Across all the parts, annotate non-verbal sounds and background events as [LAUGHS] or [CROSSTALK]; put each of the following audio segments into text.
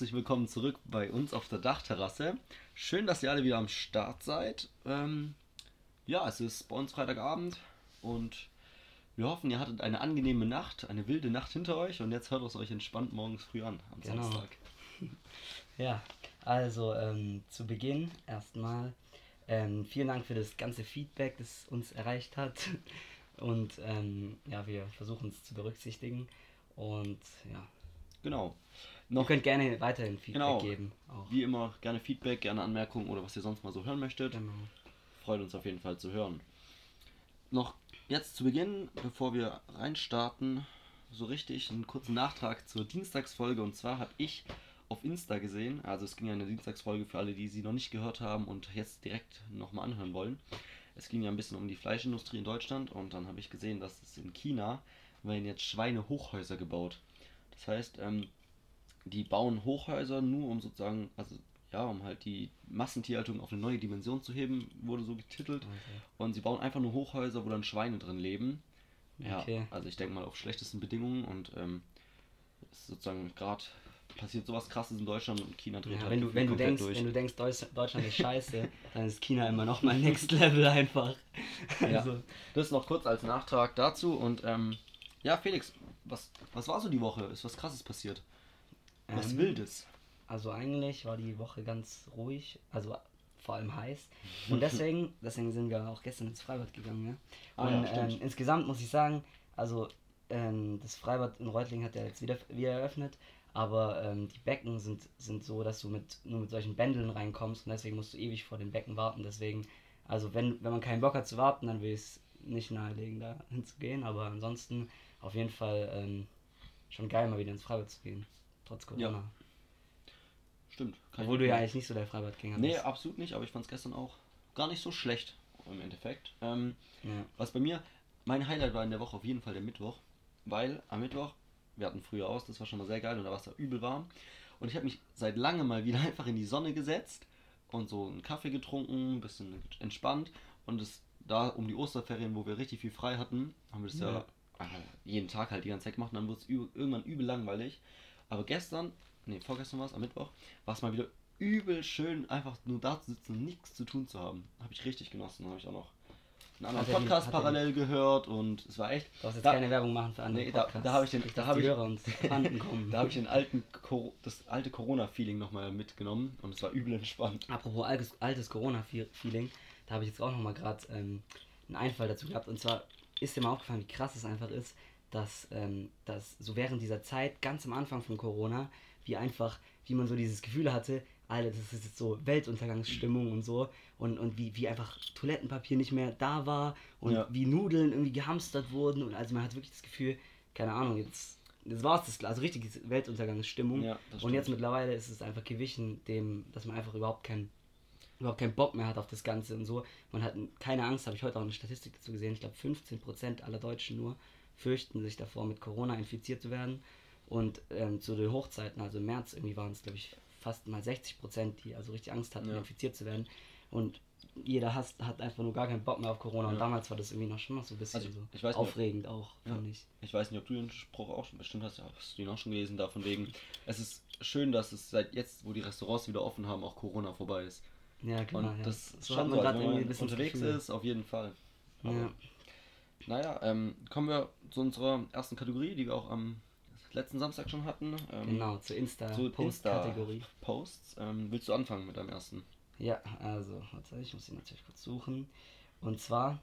Herzlich willkommen zurück bei uns auf der Dachterrasse. Schön, dass ihr alle wieder am Start seid. Ähm, ja, es ist bei uns Freitagabend und wir hoffen, ihr hattet eine angenehme Nacht, eine wilde Nacht hinter euch und jetzt hört es euch entspannt morgens früh an, am Genau. Samstag. [LAUGHS] Ja, also ähm, zu Beginn erstmal ähm, vielen Dank für das ganze Feedback, das uns erreicht hat. [LAUGHS] Und ähm, ja, wir versuchen es zu berücksichtigen. Und ja, Genau. Ihr Noch könnt gerne weiterhin Feedback Genau. geben. Auch. wie immer gerne Feedback, gerne Anmerkungen oder was ihr sonst mal so hören möchtet. Genau. Freut uns auf jeden Fall zu hören. Noch jetzt zu Beginn, bevor wir reinstarten, so richtig einen kurzen Nachtrag zur Dienstagsfolge. Und zwar habe ich auf Insta gesehen, also es ging ja eine Dienstagsfolge für alle, die sie noch nicht gehört haben und jetzt direkt nochmal anhören wollen. Es ging ja ein bisschen um die Fleischindustrie in Deutschland und dann habe ich gesehen, dass es in China werden jetzt Schweinehochhäuser gebaut. Das heißt, ähm, die bauen Hochhäuser nur um sozusagen, also ja, um halt die Massentierhaltung auf eine neue Dimension zu heben, wurde so getitelt. Okay. Und sie bauen einfach nur Hochhäuser, wo dann Schweine drin leben. Ja, Okay. also ich denke mal auf schlechtesten Bedingungen und ähm, sozusagen gerade passiert sowas krasses in Deutschland und China dreht Ja, halt wenn, du, wenn, du denkst, durch. wenn du denkst, Deutsch, Deutschland ist [LAUGHS] scheiße, dann ist China immer noch mal Next Level einfach. Ja. Also, Das noch kurz als Nachtrag dazu und ähm, ja, Felix, was, was war so die Woche? Ist was krasses passiert? Was ähm, Wildes? Also eigentlich war die Woche ganz ruhig, also vor allem heiß. Und deswegen, [LAUGHS] deswegen sind wir auch gestern ins Freibad gegangen. Ne? Ah Und ja, stimmt. ähm, insgesamt muss ich sagen, also ähm, das Freibad in Reutlingen hat ja jetzt wieder, wieder eröffnet, aber ähm, die Becken sind, sind so, dass du mit, nur mit solchen Bändeln reinkommst und deswegen musst du ewig vor den Becken warten. Deswegen, also wenn, wenn man keinen Bock hat zu warten, dann will ich es nicht nahelegen, da [LAUGHS] hinzugehen. Aber ansonsten auf jeden Fall ähm, schon geil, mal wieder ins Freibad zu gehen. Trotz Corona. Stimmt. kann ich Obwohl du ja eigentlich nicht so der Freibadgänger Nee, bist. absolut nicht, aber ich fand es gestern auch gar nicht so schlecht im Endeffekt. Ähm, Ja. Was bei mir, mein Highlight war in der Woche auf jeden Fall der Mittwoch, weil am Mittwoch, wir hatten früher aus, das war schon mal sehr geil und da war es ja übel warm. Und ich habe mich seit langem mal wieder [LAUGHS] einfach in die Sonne gesetzt und so einen Kaffee getrunken, ein bisschen entspannt. Und es da um die Osterferien, wo wir richtig viel frei hatten, haben wir das ja, Ja. äh, jeden Tag halt die ganze Zeit gemacht und dann wurde es irgendwann übel langweilig. Aber gestern, nee, vorgestern war es, am Mittwoch, war es mal wieder übel schön, einfach nur da zu sitzen und nichts zu tun zu haben. Habe ich richtig genossen. Habe ich auch noch einen anderen Hat Podcast die- parallel gehört und es war echt. Du hast jetzt Da- keine Werbung machen für andere Nee, da- Podcasts. da hab ich den- da hab die ich-. [LAUGHS] Da habe ich den alten das alte Corona-Feeling nochmal mitgenommen und es war übel entspannt. Apropos altes, altes Corona-Feeling, da habe ich jetzt auch nochmal gerade ähm, einen Einfall dazu gehabt. Und zwar ist dir mal aufgefallen, wie krass es einfach ist, dass, ähm, dass so während dieser Zeit, ganz am Anfang von Corona, wie einfach, wie man so dieses Gefühl hatte, Alter, das ist jetzt so Weltuntergangsstimmung und so. Und, und wie, wie einfach Toilettenpapier nicht mehr da war und Ja. wie Nudeln irgendwie gehamstert wurden. Und also man hat wirklich das Gefühl, keine Ahnung, jetzt, jetzt war es das, also richtig Weltuntergangsstimmung. Ja, und jetzt mittlerweile ist es einfach gewichen, dem, dass man einfach überhaupt keinen überhaupt keinen Bock mehr hat auf das Ganze und so. Man hat keine Angst, habe ich heute auch eine Statistik dazu gesehen. Ich glaube, 15% aller Deutschen nur fürchten sich davor, mit Corona infiziert zu werden. Und ähm, zu den Hochzeiten, also im März, irgendwie waren es, glaube ich, fast mal 60%, die also richtig Angst hatten, Ja. infiziert zu werden. Und jeder hasst, hat einfach nur gar keinen Bock mehr auf Corona. Und Ja. damals war das irgendwie noch schon noch so ein bisschen Also, so nicht, aufregend auch, Ja. fand ich. Ich weiß nicht, ob du den Spruch auch schon bestimmt hast, ja, hast du ihn auch schon gelesen, davon wegen. Es ist schön, dass es seit jetzt, wo die Restaurants wieder offen haben, auch Corona vorbei ist. Ja, klar. Und ja. das ist So schon so, wenn man ein bisschen unterwegs Gefühl. ist, auf jeden Fall. Aber, Ja. Naja, ähm, kommen wir zu unserer ersten Kategorie, die wir auch am letzten Samstag schon hatten. Ähm, Genau, zur Zu Insta-Post-Kategorie. Insta-Posts. Ähm, willst du anfangen mit deinem ersten? Ja, also, warte, ich muss ihn natürlich kurz suchen. Und zwar,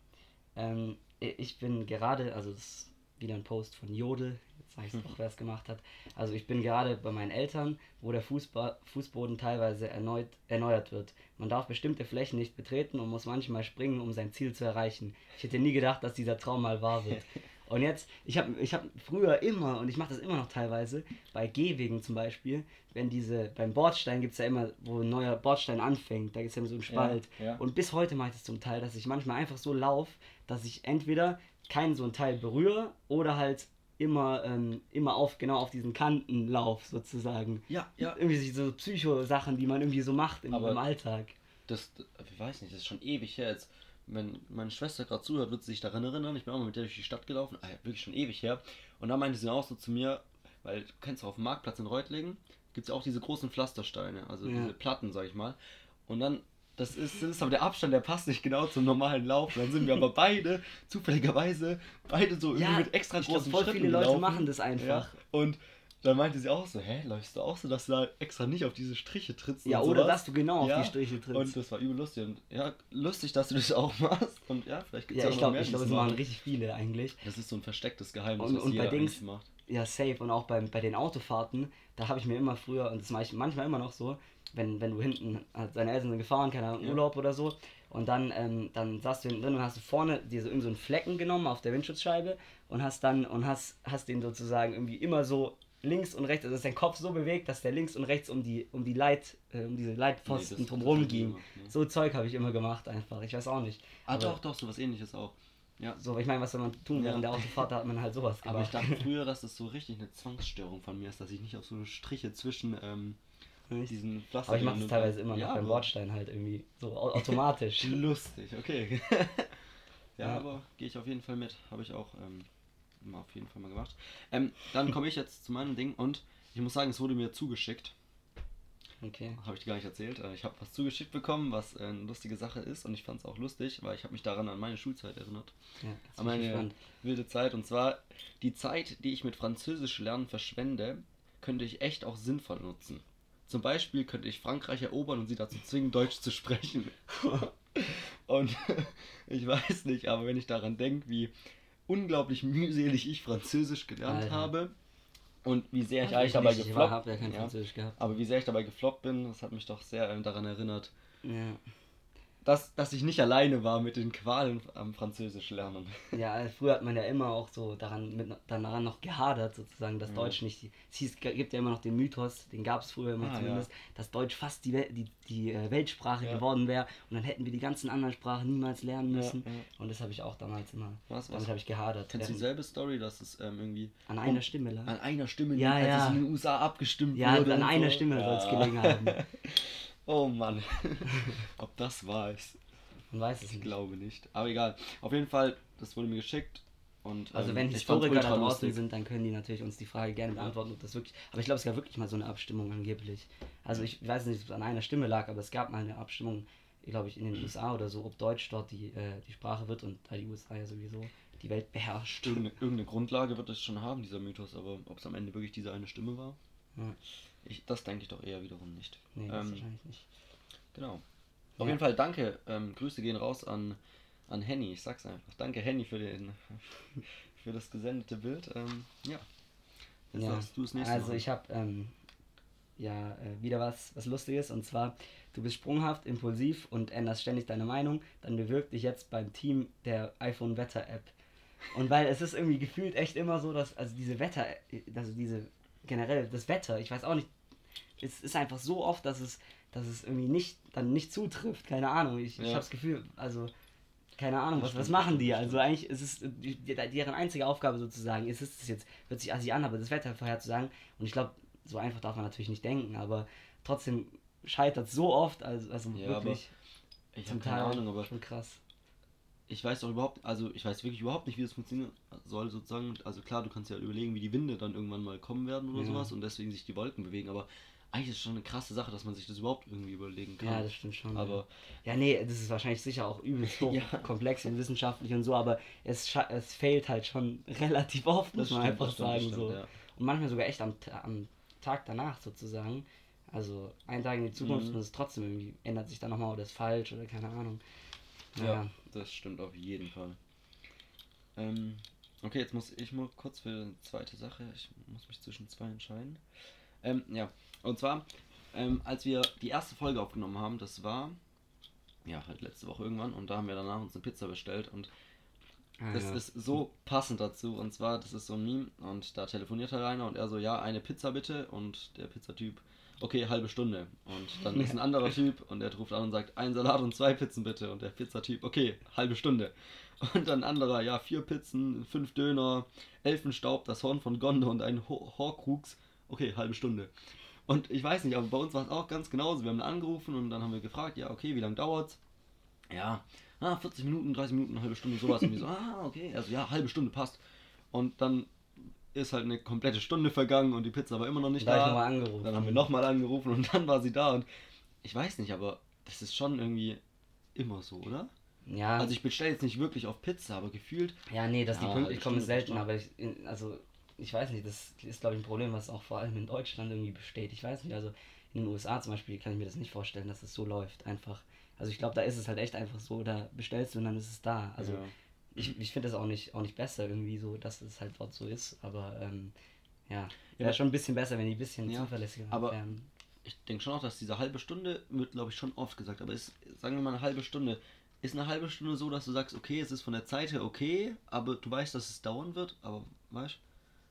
ähm, ich bin gerade, also das wieder ein Post von Jodel, jetzt sage ich es auch, wer es gemacht hat. Also ich bin gerade bei meinen Eltern, wo der Fußba Fußboden teilweise erneut, erneuert wird. Man darf bestimmte Flächen nicht betreten und muss manchmal springen, um sein Ziel zu erreichen. Ich hätte nie gedacht, dass dieser Traum mal wahr wird. [LAUGHS] Und jetzt, ich habe ich hab früher immer, und ich mache das immer noch teilweise, bei Gehwegen zum Beispiel, wenn diese, beim Bordstein gibt es ja immer, wo ein neuer Bordstein anfängt, da gibt es ja immer so einen Spalt. ja. Und bis heute mache ich das zum Teil, dass ich manchmal einfach so laufe, dass ich entweder keinen so ein Teil berühre oder halt immer, ähm, immer auf, genau auf diesen Kanten lauf, sozusagen. Ja, ja. Irgendwie so Psycho-Sachen, die man irgendwie so macht im, Aber- im Alltag. Das, ich weiß nicht, das ist schon ewig her jetzt. Wenn meine Schwester gerade zuhört, wird sie sich daran erinnern. Ich bin auch mal mit der durch die Stadt gelaufen. Ah, ja, wirklich schon ewig her. Und da meinte sie auch so zu mir, weil du kennst doch auf dem Marktplatz in Reutlingen, gibt es ja auch diese großen Pflastersteine, also Ja. diese Platten, sag ich mal. Und dann, das ist, das ist aber der Abstand, der passt nicht genau zum normalen Lauf. Dann sind wir aber beide, zufälligerweise, beide so irgendwie Ja, mit extra ich glaub, großen voll Schritten viele Leute gelaufen. machen das einfach. Ja. Und dann meinte sie auch so, hä, läufst du auch so, dass du da extra nicht auf diese Striche trittst Ja, oder sowas? dass du genau auf Ja, die Striche trittst. Und das war übel lustig. Und ja, lustig, dass du das auch [LAUGHS] machst. Und ja, vielleicht gibt es ja, auch ich noch glaube, mehr, ich die glaub, das machen richtig viele eigentlich. Das ist so ein verstecktes Geheimnis, Und- was und bei jeder Dings- eigentlich macht. Ja, safe. Und auch beim, bei den Autofahrten, da habe ich mir immer früher, und das mache ich manchmal immer noch so, wenn, wenn du hinten, halt seine Eltern sind gefahren, keine Ahnung, Ja. Urlaub oder so, und dann, ähm, dann saßt du hinten drin und hast du vorne dir so, so einen Flecken genommen auf der Windschutzscheibe und hast dann, und hast, hast den sozusagen irgendwie immer so links und rechts, also dass dein Kopf so bewegt, dass der links und rechts um die, um die Leit, äh, um diese Leitpfosten Nee, drumherum ging. gemacht, nee. So Zeug habe ich immer gemacht einfach. Ich weiß auch nicht. Ah, Aber doch, doch, so was ähnliches auch. Ja. So, ich meine, was soll man tun Ja. während der Autofahrt, hat man halt sowas gemacht. Aber ich dachte [LAUGHS] früher, dass das so richtig eine Zwangsstörung von mir ist, dass ich nicht auf so Striche zwischen ähm, diesen Pflaster. Aber ich mache das teilweise immer noch ja, beim aber Bordstein halt irgendwie so au- [LAUGHS] automatisch. Lustig, okay. [LAUGHS] ja, Ja. aber gehe ich auf jeden Fall mit. Habe ich auch ähm, immer auf jeden Fall mal gemacht. Ähm, dann komme ich jetzt zu meinem Ding und ich muss sagen, es wurde mir zugeschickt. Okay. Habe ich dir gar nicht erzählt. Äh, Ich habe was zugeschickt bekommen, was äh, eine lustige Sache ist und ich fand es auch lustig, weil ich habe mich daran an meine Schulzeit erinnert. Ja, An meine gespannt. wilde Zeit. Und zwar die Zeit, die ich mit Französisch lernen verschwende, könnte ich echt auch sinnvoll nutzen. Zum Beispiel könnte ich Frankreich erobern und sie dazu zwingen, Deutsch zu sprechen. [LAUGHS] und [LAUGHS] ich weiß nicht, aber wenn ich daran denke, wie unglaublich mühselig ich Französisch gelernt Alter. habe und wie sehr ich Also eigentlich dabei Ich gefloppt habe ja ja, aber wie sehr ich dabei gefloppt bin, das hat mich doch sehr ähm, daran erinnert, Ja. Dass, dass ich nicht alleine war mit den Qualen am Französisch lernen. [LAUGHS] ja, früher hat man ja immer auch so daran, mit, daran noch gehadert, sozusagen, dass Ja. Deutsch nicht. Es hieß, gibt ja immer noch den Mythos, den gab es früher immer Ah, zumindest, dass Deutsch fast die, Wel- die, die äh, Weltsprache Ja. geworden wäre und dann hätten wir die ganzen anderen Sprachen niemals lernen Ja, müssen. ja. Und das habe ich auch damals immer. Was, was? Damit habe ich gehadert. Kennst du dieselbe Story, dass es ähm, irgendwie An einer Stimme lag. an einer Stimme Ja, liegt, als ja. es in den USA abgestimmt Ja, wurde? an und einer so? Stimme soll es Ja. gelegen haben. [LAUGHS] Oh Mann. [LAUGHS] Ob das wahr ist, Man weiß es ich nicht. glaube nicht. Aber egal. Auf jeden Fall, das wurde mir geschickt. Und, Also ähm, wenn Historiker da draußen sind, dann können die natürlich uns die Frage gerne beantworten, ob das wirklich. Aber ich glaube, es gab wirklich mal so eine Abstimmung angeblich. Also ich weiß nicht, ob es an einer Stimme lag, aber es gab mal eine Abstimmung, glaube ich, in den USA oder so, ob Deutsch dort die, äh, die Sprache wird und da die USA ja sowieso die Welt beherrscht. Irgendeine, irgendeine Grundlage wird es schon haben, dieser Mythos, aber ob es am Ende wirklich diese eine Stimme war, Ja. Ich, das denke ich doch eher wiederum nicht. Nee, das Ähm, wahrscheinlich nicht. Genau. Auf Ja. jeden Fall danke. Ähm, Grüße gehen raus an, an Henny. Ich sag's einfach. Danke Henny für den [LAUGHS] für das gesendete Bild. Ähm, ja. Jetzt Ja, du das nächste also machen. ich habe ähm, ja äh, wieder was, was Lustiges und zwar, du bist sprunghaft, impulsiv und änderst ständig deine Meinung, dann bewirb dich jetzt beim Team der iPhone Wetter App. Und weil es ist irgendwie gefühlt echt immer so, dass also diese Wetter, also diese generell das Wetter, ich weiß auch nicht, es ist einfach so oft, dass es, dass es irgendwie nicht dann nicht zutrifft, keine Ahnung. Ich, ich Ja. habe das Gefühl, also keine Ahnung, was, was machen die? Also eigentlich ist es deren einzige Aufgabe sozusagen, ist es jetzt, hört sich assi an, aber das Wetter vorherzusagen. Und ich glaube, so einfach darf man natürlich nicht denken, aber trotzdem scheitert so oft, also, also Ja, wirklich ich habe keine Teil Ahnung, aber schon krass. ich weiß doch überhaupt, also ich weiß wirklich überhaupt nicht, wie das funktionieren soll sozusagen. Also klar, du kannst ja überlegen, wie die Winde dann irgendwann mal kommen werden oder Ja. sowas und deswegen sich die Wolken bewegen, aber eigentlich ist es schon eine krasse Sache, dass man sich das überhaupt irgendwie überlegen kann. Ja, das stimmt schon. aber ja, nee, das ist wahrscheinlich sicher auch übelst hoch [LAUGHS] Ja. komplex und wissenschaftlich und so, aber es, es fehlt halt schon [LAUGHS] relativ oft, muss man einfach das stimmt, sagen. so. stimmt, ja. Und manchmal sogar echt am, am Tag danach sozusagen. Also ein Tag in die Zukunft Mhm. und es trotzdem irgendwie ändert sich dann nochmal oder ist falsch oder keine Ahnung. Ja, Naja. das stimmt auf jeden Fall. Ähm, okay, jetzt muss ich mal kurz für eine zweite Sache. Ich muss mich zwischen zwei entscheiden. Ähm, ja, und zwar, ähm, als wir die erste Folge aufgenommen haben, das war ja halt letzte Woche irgendwann und da haben wir danach uns eine Pizza bestellt und Ah, das ja. ist so passend dazu. Und zwar, das ist so ein Meme und da telefoniert halt einer und er so, ja, eine Pizza bitte. Und der Pizzatyp, okay, halbe Stunde. Und dann ist ein anderer Typ und der ruft an und sagt, ein Salat und zwei Pizzen bitte. Und der Pizzatyp, okay, halbe Stunde. Und dann ein anderer, ja, vier Pizzen, fünf Döner, Elfenstaub, das Horn von Gonde und ein Ho Horcrux, okay, halbe Stunde. Und ich weiß nicht, aber bei uns war es auch ganz genauso. Wir haben angerufen und dann haben wir gefragt, ja, okay, wie lange dauert's? Ja, ah, 40 Minuten, 30 Minuten, eine halbe Stunde, sowas. Und wir so, [LAUGHS] ah, okay, also ja, halbe Stunde passt. Und dann ist halt eine komplette Stunde vergangen und die Pizza war immer noch nicht Da da. Dann haben wir nochmal angerufen und [LAUGHS] dann war sie da und ich weiß nicht, aber das ist schon irgendwie immer so, oder? Ja, Also ich bestelle jetzt nicht wirklich auf Pizza, aber gefühlt. ja, nee, dass die Ja, pünktlich halbe kommen ist selten, aber ich, also ich weiß nicht, das ist glaube ich ein Problem, was auch vor allem in Deutschland irgendwie besteht. Ich weiß nicht, also in den USA zum Beispiel kann ich mir das nicht vorstellen, dass es so läuft, einfach. Also ich glaube, da ist es halt echt einfach so, da bestellst du und dann ist es da. Also ja. ich, ich finde das auch nicht, auch nicht besser irgendwie so, dass es halt dort so ist, aber ähm, ja, Ja, wäre schon ein bisschen besser, wenn die ein bisschen Ja, zuverlässiger aber- wären. ich denke schon auch, dass diese halbe Stunde wird, glaube ich, schon oft gesagt. Aber ist, sagen wir mal eine halbe Stunde. Ist eine halbe Stunde so, dass du sagst, okay, es ist von der Zeit her okay, aber du weißt, dass es dauern wird, aber weißt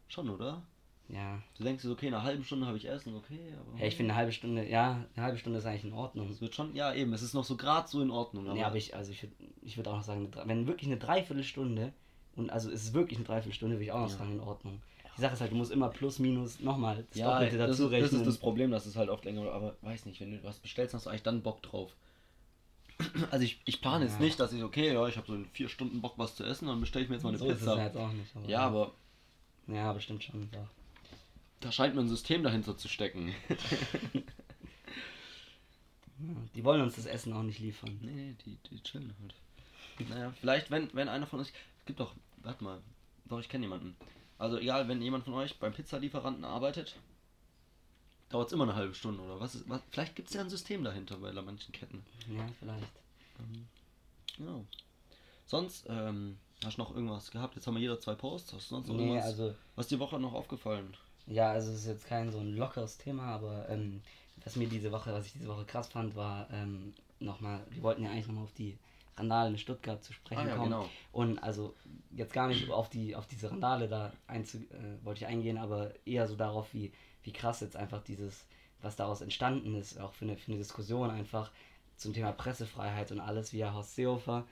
schon, oder? Ja. Du denkst dir, so, okay, in einer halben Stunde habe ich Essen, okay, aber. ja, ich finde eine halbe Stunde, ja, eine halbe Stunde ist eigentlich in Ordnung. Es wird schon, ja, eben, es ist noch so gerade so in Ordnung. Aber, ja, aber ich, also ich würde ich würd auch noch sagen, wenn wirklich eine Dreiviertelstunde, und also es ist wirklich eine Dreiviertelstunde, würde ich auch noch Ja. sagen, in Ordnung. Die Sache ist halt, du musst immer plus, minus, nochmal das ja, Doppelte das, dazu das rechnen. ist das Problem, dass es halt oft länger aber weiß nicht, wenn du was bestellst, hast du eigentlich dann Bock drauf. [CLEARS THROAT] Also ich, ich plane jetzt Ja. nicht, dass ich, okay, ja, ich habe so in vier Stunden Bock was zu essen, dann bestelle ich mir jetzt mal eine so ist es Pizza. jetzt auch nicht. Aber ja, aber Ja, bestimmt schon. Doch. da scheint mir ein System dahinter zu stecken. Ja, [LAUGHS] die wollen uns das Essen auch nicht liefern. Nee, die, die chillen halt. Naja, vielleicht, wenn, wenn einer von euch. Es gibt doch, warte mal, doch, ich kenne jemanden. Also egal, wenn jemand von euch beim Pizzalieferanten arbeitet, dauert es immer eine halbe Stunde oder was ist. Was, vielleicht gibt es ja ein System dahinter bei manchen Ketten. Ja, vielleicht. Ja. Sonst, ähm, hast du noch irgendwas gehabt? Jetzt haben wir jeder zwei Posts. Hast du sonst Nee, irgendwas? also, was die Woche noch aufgefallen? ja, also es ist jetzt kein so ein lockeres Thema, aber ähm, was mir diese Woche, was ich diese Woche krass fand, war ähm, nochmal, wir wollten ja eigentlich nochmal auf die Randale in Stuttgart zu sprechen Ah ja, kommen. genau. Und also jetzt gar nicht auf die auf diese Randale da einzu, äh, wollte ich eingehen, aber eher so darauf, wie, wie krass jetzt einfach dieses, was daraus entstanden ist, auch für eine, für eine Diskussion einfach zum Thema Pressefreiheit und alles, wie ja Horst Seehofer,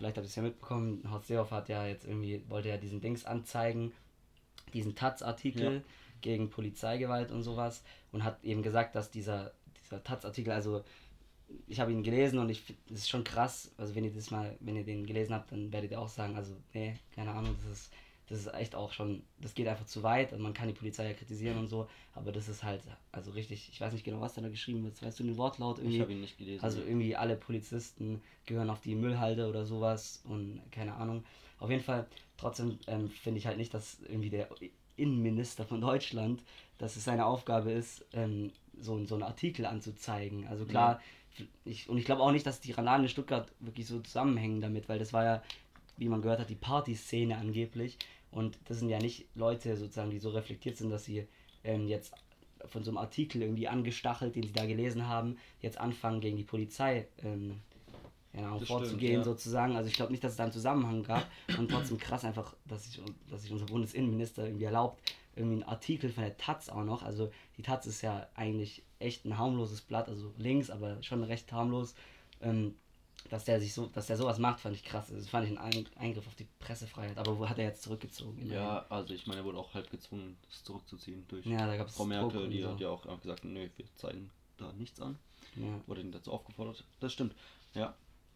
vielleicht habt ihr es ja mitbekommen, Horst Seehofer hat ja jetzt irgendwie, wollte ja diesen Dings anzeigen, diesen Taz-Artikel Ja. gegen Polizeigewalt und sowas und hat eben gesagt, dass dieser, dieser Taz-Artikel, also ich habe ihn gelesen und ich das ist schon krass. Also wenn ihr das mal, wenn ihr den gelesen habt, dann werdet ihr auch sagen, also nee, keine Ahnung, das ist, das ist echt auch schon, das geht einfach zu weit und man kann die Polizei ja kritisieren und so, aber das ist halt, also richtig, ich weiß nicht genau, was da geschrieben wird. Weißt du den Wortlaut irgendwie? Ich habe ihn nicht gelesen. Also irgendwie alle Polizisten gehören auf die Müllhalde oder sowas und keine Ahnung. Auf jeden Fall, trotzdem ähm, finde ich halt nicht, dass irgendwie der Innenminister von Deutschland, dass es seine Aufgabe ist, ähm, so, so einen Artikel anzuzeigen. Also klar, ich, und ich glaube auch nicht, dass die Randalen in Stuttgart wirklich so zusammenhängen damit, weil das war ja, wie man gehört hat, die Partyszene angeblich. Und das sind ja nicht Leute sozusagen, die so reflektiert sind, dass sie ähm, jetzt von so einem Artikel irgendwie angestachelt, den sie da gelesen haben, jetzt anfangen gegen die Polizei ähm, ja, vorzugehen ja. sozusagen. Also ich glaube nicht, dass es da einen Zusammenhang gab und trotzdem krass einfach, dass sich, dass sich unser Bundesinnenminister irgendwie erlaubt, irgendwie einen Artikel von der Taz auch noch. Also die Taz ist ja eigentlich echt ein harmloses Blatt, also links, aber schon recht harmlos. Ähm, dass der sich so, dass der sowas macht, fand ich krass. Also, Das fand ich ein Ein- Eingriff auf die Pressefreiheit. Aber wo hat er jetzt zurückgezogen? Ja, also ich meine, er wurde auch halb gezwungen, das zurückzuziehen durch Ja, da gab es Frau Merkel, die so. hat ja auch einfach gesagt, nö, wir zeigen da nichts an. Ja. Wurde ihn dazu aufgefordert. Das stimmt. Ja.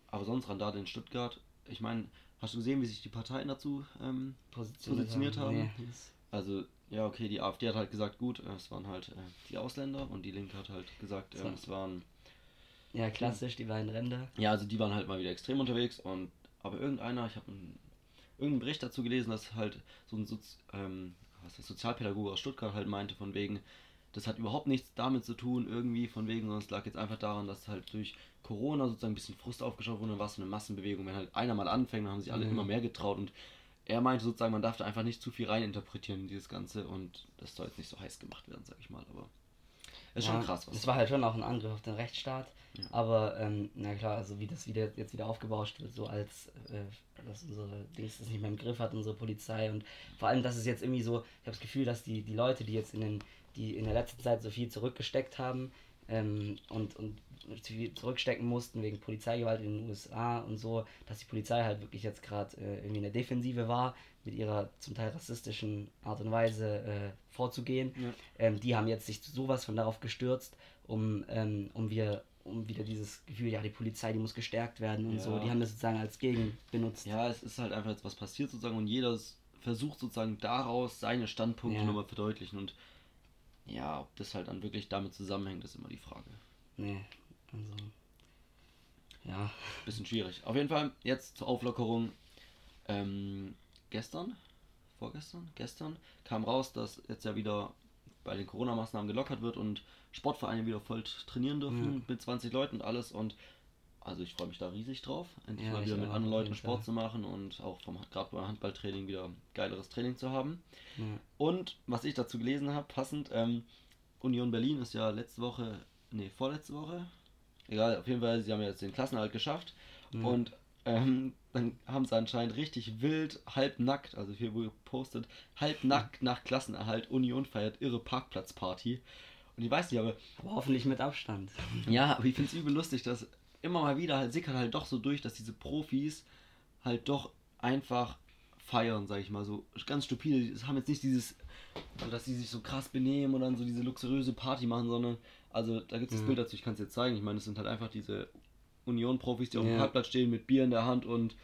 Aber sonst Randale in Stuttgart. Ich meine, hast du gesehen, wie sich die Parteien dazu ähm, positioniert haben? Nee, das- Also, ja, okay, die AfD hat halt gesagt, gut, äh, es waren halt äh, die Ausländer und die Linke hat halt gesagt, ähm, es waren. Ja, klassisch, die beiden Ränder. Ja, also die waren halt mal wieder extrem unterwegs und aber irgendeiner, ich habe einen, irgendeinen Bericht dazu gelesen, dass halt so ein Sozi ähm, was ist, Sozialpädagoge aus Stuttgart halt meinte, von wegen, das hat überhaupt nichts damit zu tun, irgendwie von wegen, sondern es lag jetzt einfach daran, dass halt durch Corona sozusagen ein bisschen Frust aufgeschaut wurde und war so eine Massenbewegung. Wenn halt einer mal anfängt, dann haben sich alle Mhm. immer mehr getraut und er meinte sozusagen, man darf da einfach nicht zu viel reininterpretieren in dieses Ganze und das soll jetzt nicht so heiß gemacht werden, sag ich mal, aber ist schon Ja, krass, was Es war halt schon auch ein Angriff auf den Rechtsstaat. Ja. Aber, ähm, na klar, also wie das wieder, jetzt wieder aufgebauscht wird, so als, äh, dass unsere Dings das nicht mehr im Griff hat, unsere Polizei. Und vor allem, dass es jetzt irgendwie so, ich habe das Gefühl, dass die, die Leute, die jetzt in, den, die in der letzten Zeit so viel zurückgesteckt haben ähm, und, und viel zurückstecken mussten wegen Polizeigewalt in den USA und so, dass die Polizei halt wirklich jetzt gerade äh, irgendwie in der Defensive war, mit ihrer zum Teil rassistischen Art und Weise äh, vorzugehen. Ja. Ähm, die haben jetzt sich sowas von darauf gestürzt, um, ähm, um wir um wieder dieses Gefühl, ja, die Polizei, die muss gestärkt werden und Ja. so. Die haben das sozusagen als Gegen benutzt. Ja, es ist halt einfach jetzt was passiert sozusagen und jeder versucht sozusagen daraus seine Standpunkte Ja. nochmal verdeutlichen und ja, ob das halt dann wirklich damit zusammenhängt, ist immer die Frage. Nee, also. Ja. Bisschen schwierig. Auf jeden Fall jetzt zur Auflockerung. Ähm, gestern, vorgestern, gestern kam raus, dass jetzt ja wieder bei den Corona-Maßnahmen gelockert wird und Sportvereine wieder voll trainieren dürfen Ja. mit 20 Leuten und alles und also ich freue mich da riesig drauf, endlich Ja, mal wieder mit anderen Leuten Sport Fall. zu machen und auch vom gerade beim Handballtraining wieder geileres Training zu haben. ja. Und was ich dazu gelesen habe, passend, ähm, Union Berlin ist ja letzte Woche, nee, vorletzte Woche, egal, auf jeden Fall, sie haben jetzt den Klassenerhalt geschafft und ähm, dann haben sie anscheinend richtig wild, halbnackt, also hier wurde gepostet, halbnackt nach Klassenerhalt, Union feiert irre Parkplatzparty. Und ich weiß nicht, aber Aber hoffentlich mit Abstand. ja, aber ich finde es übel lustig, dass immer mal wieder halt sickert halt doch so durch, dass diese Profis halt doch einfach feiern, sag ich mal, so ganz stupide, die haben jetzt nicht dieses, also dass sie sich so krass benehmen und dann so diese luxuriöse Party machen, sondern, also da gibt es das Ja. Bild dazu, ich kann es jetzt zeigen, ich meine, es sind halt einfach diese Union-Profis, die auf dem Ja. Parkplatz stehen mit Bier in der Hand und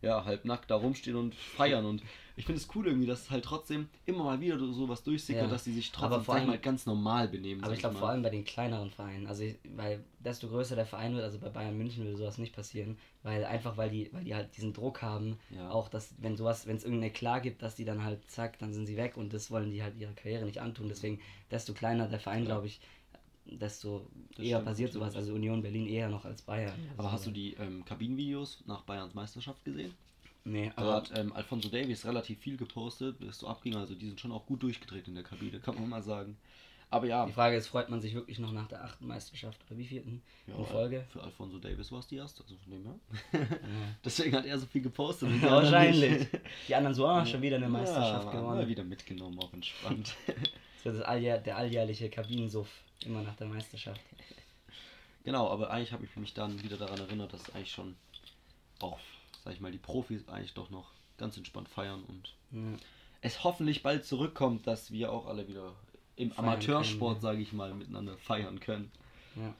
ja, halb nackt da rumstehen und [LAUGHS] feiern und ich finde es cool irgendwie, dass halt trotzdem immer mal wieder so was durchsickert, Ja. dass sie sich Aber trotzdem, vor sag ich allem- mal, ganz normal benehmen. Aber ich glaube vor allem bei den kleineren Vereinen, also ich, weil desto größer der Verein wird, also bei Bayern München würde sowas nicht passieren, weil einfach weil die, weil die halt diesen Druck haben, Ja. auch dass wenn sowas, wenn es irgendeine klar gibt, dass die dann halt zack, dann sind sie weg und das wollen die halt ihrer Karriere nicht antun. Deswegen desto kleiner der Verein, Ja. glaube ich, desto Das eher stimmt passiert sowas. Also Union Berlin eher noch als Bayern. Aber also, hast du die ähm, Kabinenvideos nach Bayerns Meisterschaft gesehen? Nee, Da aber hat ähm, Alfonso Davies relativ viel gepostet, bis es so abging. Also die sind schon auch gut durchgedreht in der Kabine, kann man mal sagen. Aber ja, die Frage ist, freut man sich wirklich noch nach der achten Meisterschaft oder wie vierten ja in Folge? für Alfonso Davis war es die erste, also von dem her. Ja. [LAUGHS] Deswegen hat er so viel gepostet. [LAUGHS] Wahrscheinlich. Die anderen so, ah, schon wieder eine Meisterschaft ja, gewonnen. Mal wieder mitgenommen, auch entspannt. [LAUGHS] Das wird das alljahr, der alljährliche Kabinensuff immer nach der Meisterschaft. genau, aber eigentlich habe ich mich dann wieder daran erinnert, dass eigentlich schon auch, sag ich mal, die Profis eigentlich doch noch ganz entspannt feiern und Ja. es hoffentlich bald zurückkommt, dass wir auch alle wieder im Feiern Amateursport, sage ich mal, miteinander feiern können. Ja.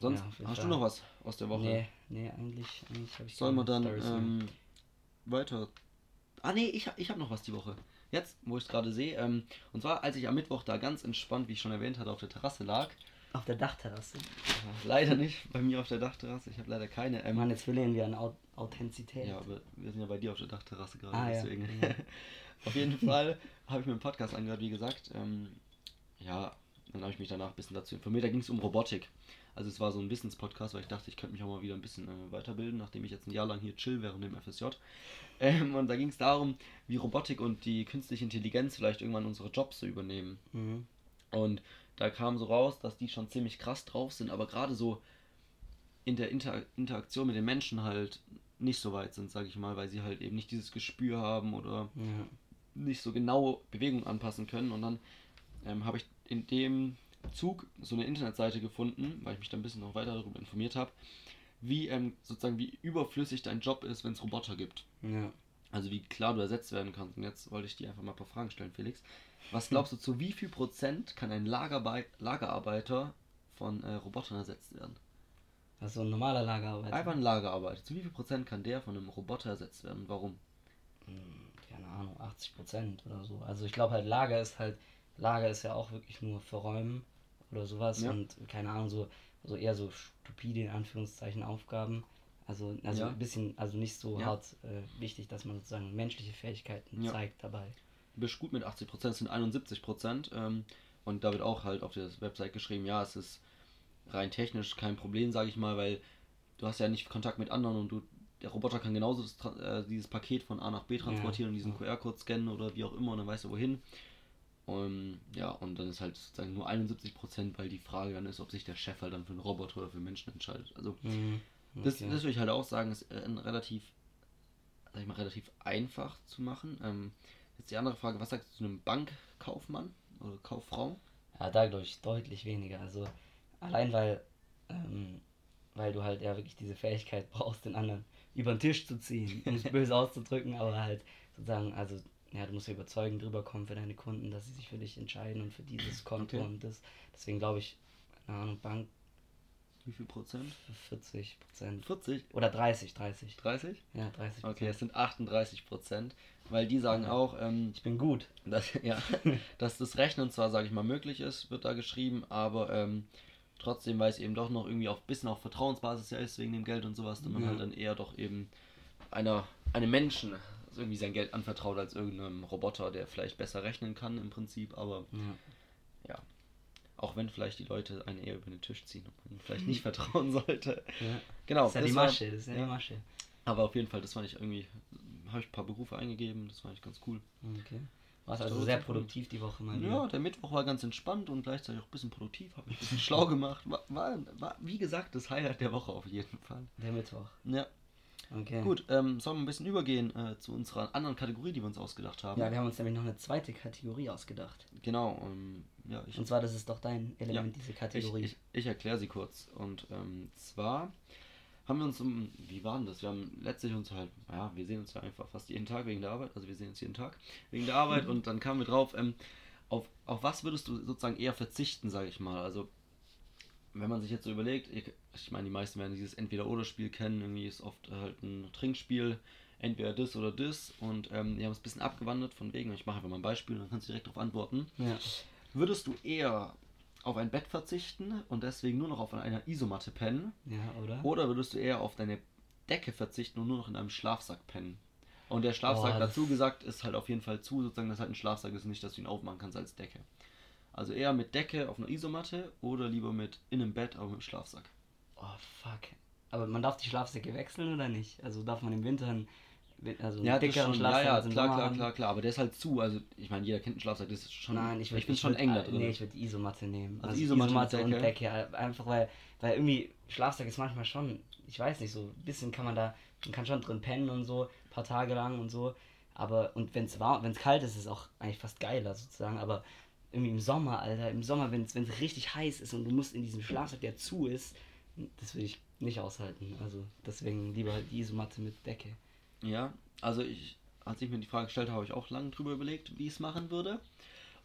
Sonst Ja, hast du noch was aus der Woche? Nee, nee, eigentlich, eigentlich habe ich Sollen wir dann ähm, weiter. Ah nee, ich, ich habe noch was die Woche. Jetzt, wo ich es gerade sehe. Ähm, und zwar, als ich am Mittwoch da ganz entspannt, wie ich schon erwähnt hatte, auf der Terrasse lag. Auf der Dachterrasse. Äh, leider nicht bei mir auf der Dachterrasse. Ich habe leider keine. Ähm, Mann, jetzt verlieren wir an Au Authentizität. ja, aber wir sind ja bei dir auf der Dachterrasse gerade, Ah, deswegen. Ja. [LAUGHS] auf jeden Fall habe ich mir einen Podcast angehört, wie gesagt. Ähm, ja, dann habe ich mich danach ein bisschen dazu informiert. Da ging es um Robotik. Also es war so ein Wissenspodcast, weil ich dachte, ich könnte mich auch mal wieder ein bisschen äh, weiterbilden, nachdem ich jetzt ein Jahr lang hier chill während dem FSJ. [LAUGHS] Ähm, und da ging es darum, wie Robotik und die künstliche Intelligenz vielleicht irgendwann unsere Jobs so übernehmen. Mhm. Und da kam so raus, dass die schon ziemlich krass drauf sind, aber gerade so in der Inter Interaktion mit den Menschen halt nicht so weit sind, sage ich mal, weil sie halt eben nicht dieses Gespür haben oder Ja. nicht so genau Bewegung anpassen können. Und dann ähm, habe ich in dem Zug so eine Internetseite gefunden, weil ich mich da ein bisschen noch weiter darüber informiert habe, wie ähm, sozusagen wie überflüssig dein Job ist, wenn es Roboter gibt. Ja. Also wie klar du ersetzt werden kannst. Und jetzt wollte ich dir einfach mal ein paar Fragen stellen, Felix. Was glaubst du, zu wie viel Prozent kann ein Lagerarbeit Lagerarbeiter von äh, Robotern ersetzt werden? Also ein normaler Lagerarbeiter. Einfach ein Lagerarbeiter. Zu wie viel Prozent kann der von einem Roboter ersetzt werden? Warum? Hm, keine Ahnung, 80 Prozent oder so. Also ich glaube halt Lager ist halt, Lager ist ja auch wirklich nur verräumen oder sowas Ja. und keine Ahnung, so, so eher so stupide in Anführungszeichen Aufgaben. Also, also Ja. ein bisschen, also nicht so Ja. hart äh, wichtig, dass man sozusagen menschliche Fähigkeiten zeigt dabei. Du bist gut mit 80 Prozent, sind 71 Prozent. Ähm, und da wird auch halt auf der Website geschrieben, ja, es ist rein technisch kein Problem, sage ich mal, weil du hast ja nicht Kontakt mit anderen und du der Roboter kann genauso das, äh, dieses Paket von A nach B transportieren und diesen. QR-Code scannen oder wie auch immer und dann weißt du wohin. Und ja, und dann ist halt sozusagen nur 71 Prozent, weil die Frage dann ist, ob sich der Chef halt dann für einen Roboter oder für Menschen entscheidet. Also Mhm. das, Okay. das würde ich halt auch sagen, ist äh, relativ, sag ich mal, relativ einfach zu machen. Ähm, jetzt die andere Frage, was sagst du zu einem Bankkaufmann oder Kauffrau? Ja, da glaube ich deutlich weniger. Also allein weil, ähm, weil du halt ja wirklich diese Fähigkeit brauchst, den anderen über den Tisch zu ziehen, um es [LAUGHS] böse auszudrücken, aber halt sozusagen, also ja, du musst ja überzeugend drüber kommen für deine Kunden, dass sie sich für dich entscheiden und für dieses Konto Okay. und das. Deswegen glaube ich, keine Ahnung, Bank, Wie viel Prozent? 40 Prozent. 40? Oder 30, 30. 30? Ja, 30 Okay, es sind 38 Prozent, weil die sagen Ja. auch, ähm, Ich bin gut. dass, [LAUGHS] ja, [LAUGHS] dass das Rechnen zwar, sage ich mal, möglich ist, wird da geschrieben, aber ähm, trotzdem, weil es eben doch noch irgendwie ein bisschen auf Vertrauensbasis ja ist, wegen dem Geld und sowas, dass man Ja. halt dann eher doch eben einer, einem Menschen irgendwie sein Geld anvertraut als irgendeinem Roboter, der vielleicht besser rechnen kann im Prinzip, aber Ja. ja. Auch wenn vielleicht die Leute einen eher über den Tisch ziehen und man vielleicht nicht vertrauen sollte. ja. Genau. Das ist ja die war- Masche, das ist ja, die Masche. Aber auf jeden Fall, das fand ich irgendwie, habe ich ein paar Berufe eingegeben, das fand ich ganz cool. Okay. Warst also So, sehr produktiv die Woche mal Ja, der Mittwoch war ganz entspannt und gleichzeitig auch ein bisschen produktiv, habe mich ein bisschen schlau [LAUGHS] gemacht. War, war, war, wie gesagt, das Highlight der Woche auf jeden Fall. Der Mittwoch. Ja, Okay. gut, ähm, sollen wir ein bisschen übergehen äh, zu unserer anderen Kategorie, die wir uns ausgedacht haben. Ja, wir haben uns nämlich noch eine zweite Kategorie ausgedacht. Genau, ähm, ja, ich, Und zwar, das ist doch dein Element, diese ich, Kategorie. ich, ich erkläre sie kurz. Und ähm, zwar haben wir uns um, wie war denn das? Wir haben letztlich uns halt, ja, wir sehen uns ja einfach fast jeden Tag wegen der Arbeit, also wir sehen uns jeden Tag wegen der Arbeit und dann kamen wir drauf, ähm, auf, auf was würdest du sozusagen eher verzichten, sage ich mal. Also wenn man sich jetzt so überlegt, ich, meine, die meisten werden dieses Entweder-Oder-Spiel kennen, irgendwie ist oft halt ein Trinkspiel, entweder das oder das und ähm, die haben es ein bisschen abgewandert von wegen, ich mache einfach mal ein Beispiel, dann kannst du direkt darauf antworten. ja. Würdest du eher auf ein Bett verzichten und deswegen nur noch auf einer Isomatte pennen? ja, oder? Oder würdest du eher auf deine Decke verzichten und nur noch in einem Schlafsack pennen? Und der Schlafsack das- dazu gesagt ist halt auf jeden Fall zu, sozusagen, dass halt ein Schlafsack ist, nicht, dass du ihn aufmachen kannst als Decke. Also eher mit Decke auf einer Isomatte oder lieber mit in einem Bett, aber mit Schlafsack. Oh, fuck. Aber man darf die Schlafsäcke wechseln oder nicht? Also darf man im Winter einen, also einen das dickeren ja, Schlafsack ja, im klar, klar, haben? klar, klar, aber der ist halt zu. Also ich meine, jeder kennt einen Schlafsack, das ist schon. Nein, ich, würd- ich finde ich schon würd- eng da äh, drin. Nee, ich würde die Isomatte nehmen. Also Also, Isomatte Isomatte, und Decke? Decke. äh, Einfach weil, weil irgendwie Schlafsack ist manchmal schon, ich weiß nicht, so ein bisschen kann man da, man kann schon drin pennen und so, ein paar Tage lang und so. Aber, und wenn es warm, wenn es kalt ist, ist es auch eigentlich fast geiler sozusagen. Aber irgendwie im Sommer, Alter, im Sommer, wenn es richtig heiß ist und du musst in diesem Schlafsack, der zu ist, das würde ich nicht aushalten. Also deswegen lieber halt die Isomatte mit Decke. Ja, also ich, als ich mir die Frage gestellt habe, habe ich auch lange drüber überlegt, wie ich es machen würde.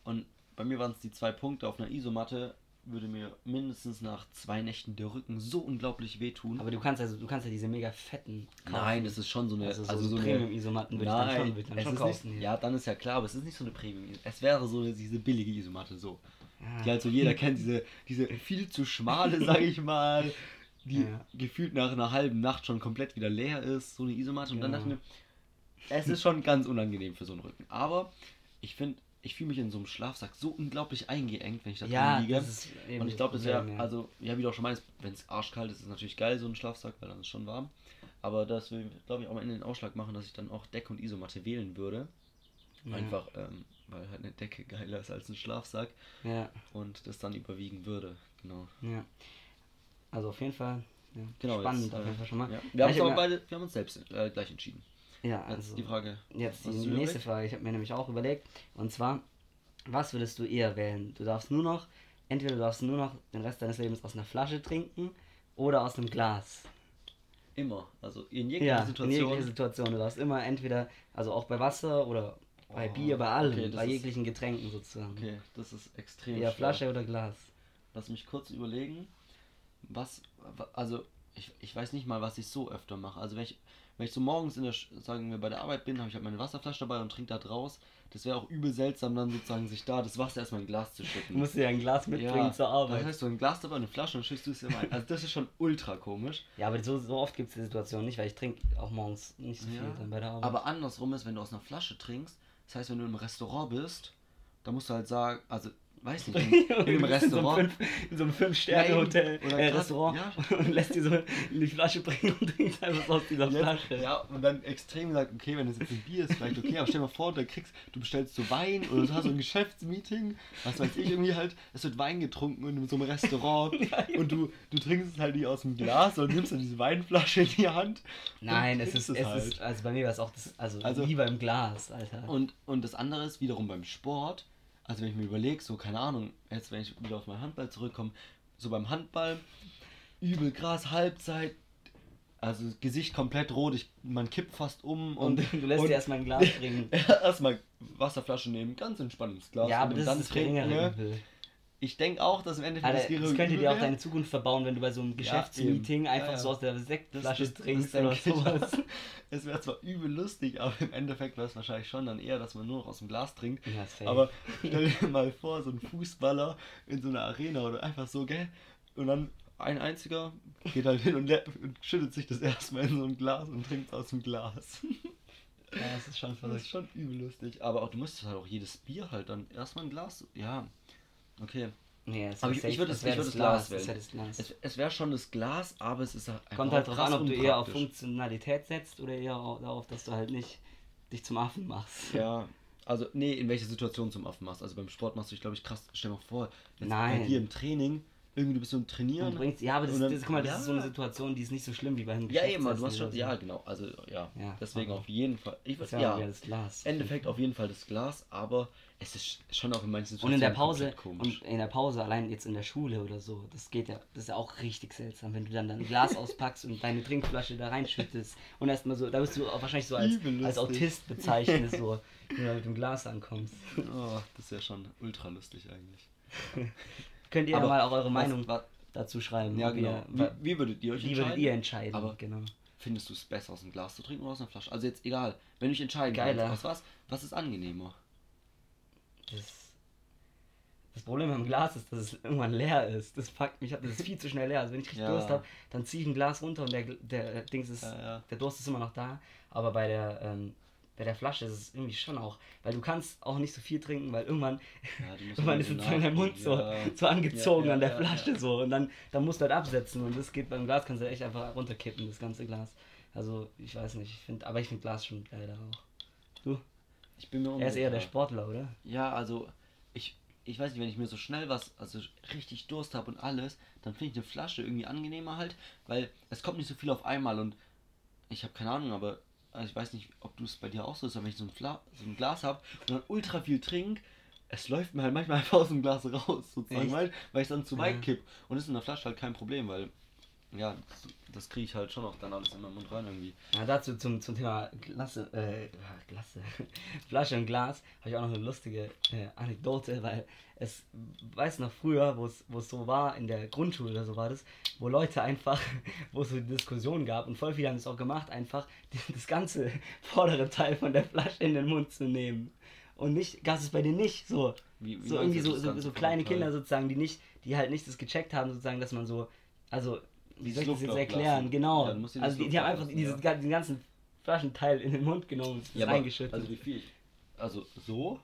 Und bei mir waren es die zwei Punkte. Auf einer Isomatte würde mir mindestens nach zwei Nächten der Rücken so unglaublich wehtun. Aber du kannst also, du kannst ja diese mega fetten kaufen. Nein, es ist schon so eine. Also so, also so eine Premium-Isomatten würde ich dann schon, würde dann es schon kaufen. Nicht, ja. dann ist ja klar, aber es ist nicht so eine Premium. Es wäre so eine, diese billige Isomatte so. Ja. Die halt so jeder kennt, diese, diese viel zu schmale, [LAUGHS] sag ich mal, die Ja. gefühlt nach einer halben Nacht schon komplett wieder leer ist, so eine Isomatte. Und dann Ja. dachte ich mir, es ist schon ganz unangenehm für so einen Rücken. Aber ich finde, ich fühle mich in so einem Schlafsack so unglaublich eingeengt, wenn ich da Ja, drin liege. das ist eben Und ich glaube, das wäre, ja. also, ja, wie du auch schon meinst, wenn es arschkalt ist, ist es natürlich geil, so ein Schlafsack, weil dann ist es schon warm. Aber das will, glaube ich, auch am Ende den Ausschlag machen, dass ich dann auch Decke und Isomatte wählen würde. Ja. Einfach, ähm, weil halt eine Decke geiler ist als ein Schlafsack Ja, und das dann überwiegen würde. Genau. ja. Also auf jeden Fall ja, genau spannend jetzt, auf äh, jeden Fall schon mal. Ja. Wir, haben uns beide, wir haben uns selbst äh, gleich entschieden. Ja, Jetzt also die Frage. jetzt die nächste überlegt? Frage. Ich habe mir nämlich auch überlegt. Und zwar, was würdest du eher wählen? Du darfst nur noch, entweder du darfst nur noch den Rest deines Lebens aus einer Flasche trinken oder aus einem Glas. Immer. Also in jeglicher Ja, in Situation. jeglicher Situation. Du darfst immer entweder, also auch bei Wasser oder bei Oh, Bier, bei allem, okay, bei ist- jeglichen Getränken sozusagen. Okay, das ist extrem Ja. Flasche oder Glas. Lass mich kurz überlegen, was, wa- also ich, ich weiß nicht mal, was ich so öfter mache. Also wenn ich, wenn ich so morgens in der, sagen wir bei der Arbeit bin, habe ich halt meine Wasserflasche dabei und trinke da draus. Das wäre auch übel seltsam, dann sozusagen sich da das Wasser erstmal in ein Glas zu Du schütten. musst dir ja ein Glas mitbringen zur Das Arbeit. heißt, so ein Glas dabei, eine Flasche und schützt du es dir rein. Also das ist schon ultra komisch. Ja, aber so, so oft gibt es die Situation nicht, weil ich trinke auch morgens nicht so viel Ja, dann bei der Arbeit. Aber andersrum ist, wenn du aus einer Flasche trinkst, das heißt, wenn du im Restaurant bist, da musst du halt sagen, also, weiß nicht, [LAUGHS] in, in einem so Restaurant. In so einem Fünf-Sterne-Hotel, Ja. Oder äh, Restaurant ja. und lässt dir so die Flasche bringen und trinkst einfach aus dieser Flasche. Ja, und dann extrem gesagt, okay, wenn es jetzt ein Bier ist, vielleicht okay, aber stell dir mal vor, du kriegst, du bestellst so Wein oder du hast so ein Geschäftsmeeting, was weiß ich, irgendwie halt, es wird Wein getrunken in so einem Restaurant [LAUGHS] und du, du trinkst es halt nicht aus dem Glas, sondern nimmst dann diese Weinflasche in die Hand. Nein, es ist, es halt. ist, also bei mir war es auch das, also, Also- lieber im Glas, Alter. Und, und das andere ist wiederum beim Sport, also wenn ich mir überlege, so, keine Ahnung, jetzt wenn ich wieder auf meinen Handball zurückkomme, so beim Handball, übel krass, Halbzeit, also Gesicht komplett rot, ich, man kippt fast um Und, und, [LAUGHS] du lässt und dir erstmal ein Glas [LAUGHS] bringen. erstmal Wasserflasche nehmen, ganz entspannt ins Glas ja, aber und das dann ist das trinken. Ne? Ich denke auch, dass im Endeffekt Alter, das wäre das könnte dir auch deine Zukunft verbauen, wenn du bei so einem Geschäftsmeeting eben. einfach Ja, ja. so aus der Sektflasche Das- das- trinkst das oder sowas. Es wäre zwar übel lustig, aber im Endeffekt wäre es wahrscheinlich schon dann eher, dass man nur noch aus dem Glas trinkt. Ja. Aber stell dir mal vor, so ein Fußballer in so einer Arena oder einfach so, gell? Und dann ein einziger geht halt hin und, und schüttet sich das erstmal in so ein Glas und trinkt aus dem Glas. ja, das ist schon Das verrückt. ist schon übel lustig. Aber auch, du müsstest halt auch jedes Bier halt dann erstmal ein Glas. Ja, okay. Nee, es Aber ich- ich würde ich würde das Glas wär wählen. Glas. Es, es wäre schon das Glas, aber es ist halt einfach Kommt halt drauf an, ob du eher auf. Funktionalität setzt oder eher au- darauf, dass du halt nicht dich zum Affen machst. Ja, also nee, in welcher Situation zum Affen machst. Also beim Sport machst du dich, glaube ich, krass. Stell dir mal vor, jetzt Nein. bei dir im Training, irgendwie du bist so im Und Trainieren. bringst, ja, aber das, Und dann- das, guck mal, das ja. ist so eine Situation, die ist nicht so schlimm wie beim Ja, eben, du hast schon, so. ja, genau. Also ja, Ja, deswegen auf jeden Fall. Ich wäre ja, ja das Glas. Endeffekt auf jeden Fall das Glas, aber es ist schon auch in manchen Und in der Situationen Pause, und in der Pause, allein jetzt in der Schule oder so, das geht ja, das ist ja auch richtig seltsam, wenn du dann ein Glas [LAUGHS] auspackst und deine Trinkflasche da reinschüttest und erstmal so, da wirst du auch wahrscheinlich so als, als. Autist bezeichnet, so, [LAUGHS] wenn du da mit dem Glas ankommst. Oh, das ist ja schon ultra lustig eigentlich. [LAUGHS] Könnt ihr ja Aber mal auch eure Meinung dazu schreiben. Ja, genau. Ihr, Wie, wie würdet ihr euch wie entscheiden? würdet ihr entscheiden? Aber- genau. Findest du es besser aus dem Glas zu trinken oder aus einer Flasche? Also jetzt egal, wenn du dich entscheiden Geiler. kannst, aus was, was ist angenehmer? Das, das Problem am Glas ist, dass es irgendwann leer ist. Das fuckt mich ab. Das ist viel zu schnell leer. Also wenn ich richtig Ja. Durst habe, dann ziehe ich ein Glas runter und der, der Dings ist, Ja, ja. der Durst ist immer noch da. Aber bei der, ähm, bei der Flasche ist es irgendwie schon auch, weil du kannst auch nicht so viel trinken, weil irgendwann, Ja, [LAUGHS] irgendwann ist so jetzt so dein Mund so, so angezogen Ja, ja, an der Flasche so und dann, dann musst du halt absetzen und das geht beim Glas kannst du echt einfach runterkippen, das ganze Glas. Also ich weiß nicht, ich finde, aber ich finde Glas schon geiler auch. Du? Ich bin mir Er ist eher der unsicher. Sportler, oder? Ja, also ich, ich weiß nicht, wenn ich mir so schnell was, also richtig Durst habe und alles, dann finde ich eine Flasche irgendwie angenehmer halt, weil es kommt nicht so viel auf einmal und ich habe keine Ahnung, aber also ich weiß nicht, ob du es bei dir auch so ist, aber wenn ich so ein, Fla so ein Glas habe und dann ultra viel trink, es läuft mir halt manchmal [LAUGHS] einfach aus dem Glas raus, sozusagen, Echt? weil, weil ich dann zu weit Ja. kipp. Und das ist in der Flasche halt kein Problem, weil ja, das, das kriege ich halt schon auch dann alles in meinen Mund rein irgendwie. Ja, dazu zum, zum Thema Glasse, äh, ja, Glasse, [LAUGHS] Flasche und Glas habe ich auch noch eine lustige äh, Anekdote, weil es, weiß noch früher, wo es so war, in der Grundschule oder so war das, wo Leute einfach, [LAUGHS] wo es so Diskussionen gab und voll viele haben es auch gemacht, einfach die, [LAUGHS] das ganze vordere Teil von der Flasche in den Mund zu nehmen. Und nicht, gab es bei dir nicht so. Wie- wie so irgendwie so, so, so kleine? Kinder sozusagen, die nicht, die halt nicht das gecheckt haben, sozusagen, dass man so, also, wie soll ich das jetzt erklären? Genau. Ja, die also die, die haben einfach ablassen, dieses, ja. ganzen Flaschenteil in den Mund genommen und Ja, reingeschüttet. also wie viel? Also so?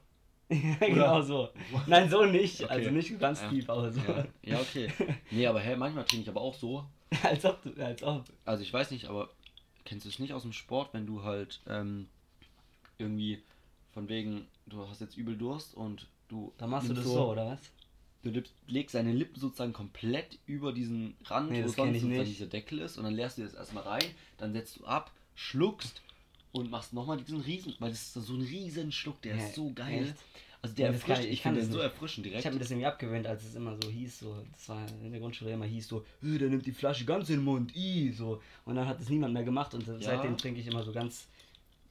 [LAUGHS] genau so. Nein, so nicht. Okay. Also nicht ganz Ja. tief, aber so. Ja, okay. Nee, aber hä, manchmal trinke ich aber auch so. [LAUGHS] als ob du, als ob. Also ich weiß nicht, aber kennst du es nicht aus dem Sport, wenn du halt ähm, irgendwie von wegen, du hast jetzt übel Durst und du. Dann machst du das nimmst so, oder was? Du legst deine Lippen sozusagen komplett über diesen Rand, Nee, wo sonst dieser Deckel ist und dann leerst du das erstmal rein, dann setzt du ab, schluckst und machst nochmal diesen riesen, weil das ist so ein riesen Schluck, der Ja, ist so geil. echt? Also der Ja, erfrischt, ich- ich, finde das so erfrischend direkt. Ich habe mir das irgendwie abgewöhnt, als es immer so hieß, so, das war in der Grundschule immer hieß so, "Äh, der nimmt die Flasche ganz in den Mund, i, so. Und dann hat es niemand mehr gemacht und seitdem trinke ich immer so ganz,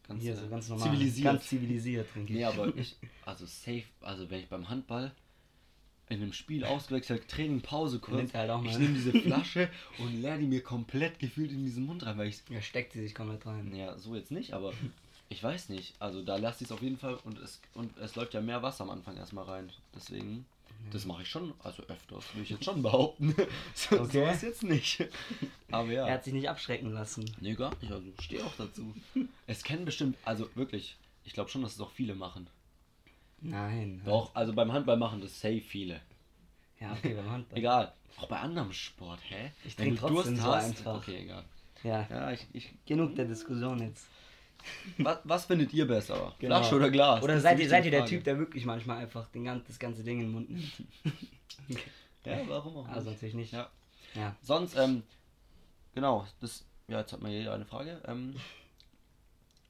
Ganz, hier, äh, so ganz normal. zivilisiert. Ganz zivilisiert trinke ich. Nee, aber [LAUGHS] ich, also safe, also wenn ich beim Handball in einem Spiel ausgewechselt, Training, Pause kurz, halt ich nehme diese [LAUGHS] Flasche und leer die mir komplett gefühlt in diesen Mund rein, weil ich, Ja, steckt sie sich komplett rein. ja, so jetzt nicht, aber ich weiß nicht, also da lasse ich es auf jeden Fall und es, und es läuft ja mehr Wasser am Anfang erstmal rein, deswegen, das mache ich schon, also öfters, will ich jetzt schon behaupten, [LAUGHS] so, so Okay. ist jetzt nicht, aber ja. Er hat sich nicht abschrecken lassen. Nee, gar nicht. Also stehe auch dazu. es kennen bestimmt, also wirklich, ich glaube schon, dass es auch viele machen. Nein. Doch, also beim Handball machen das safe viele. Ja, okay, beim Handball. Egal. Auch bei anderem Sport, hä? Ich Wenn trink du trotzdem Durst so hast. einfach. Okay, egal. Ja, Ja, ich, ich, genug der Diskussion jetzt. was, was findet ihr besser? Genau. Flasche oder Glas? Oder seid ihr, seid ihr der. Typ, der wirklich manchmal einfach den gan das ganze Ding in den Mund nimmt? [LAUGHS] Ja, warum auch Also nicht? natürlich nicht. Ja. Ja. Sonst, ähm, genau, das, ja, jetzt hat man hier eine Frage. Ähm,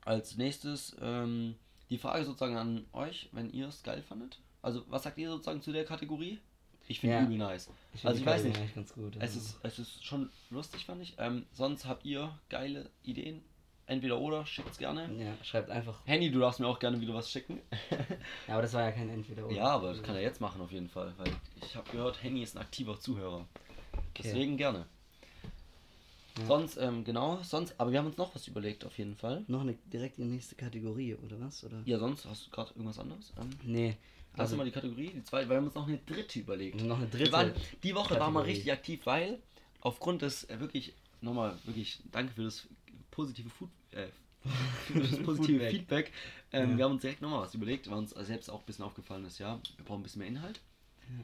als nächstes, ähm, die Frage sozusagen an euch, wenn ihr es geil fandet. Also, was sagt ihr sozusagen zu der Kategorie? Ich finde Ja. übel nice. Ich Also ich weiß nicht. gut. Es also. ist, es ist schon lustig, fand ich. Ähm, sonst habt ihr geile Ideen? entweder oder, schickt's gerne. Ja, schreibt einfach. Handy, du darfst mir auch gerne wieder was schicken. [LAUGHS] Ja, aber das war ja kein Entweder oder. ja, aber das kann er jetzt machen auf jeden Fall, weil ich habe gehört, Henny ist ein aktiver Zuhörer. Okay. Deswegen gerne. Ja. Sonst, ähm, genau, sonst, aber wir haben uns noch was überlegt auf jeden Fall. Noch eine direkt die nächste Kategorie, oder was? Oder? Ja, sonst hast du gerade irgendwas anderes? Ähm, Nee. Lass Also, mal die Kategorie, die zweite, weil wir haben uns noch eine dritte überlegt. noch eine Wir dritte. waren, die Woche war mal Kategorie. richtig aktiv, weil aufgrund des äh, wirklich, nochmal wirklich, danke für das positive Food, äh, für das [LAUGHS] positive Feedback. Feedback. Ähm, Ja. Wir haben uns direkt nochmal was überlegt, weil uns selbst auch ein bisschen aufgefallen ist, ja, wir brauchen ein bisschen mehr Inhalt.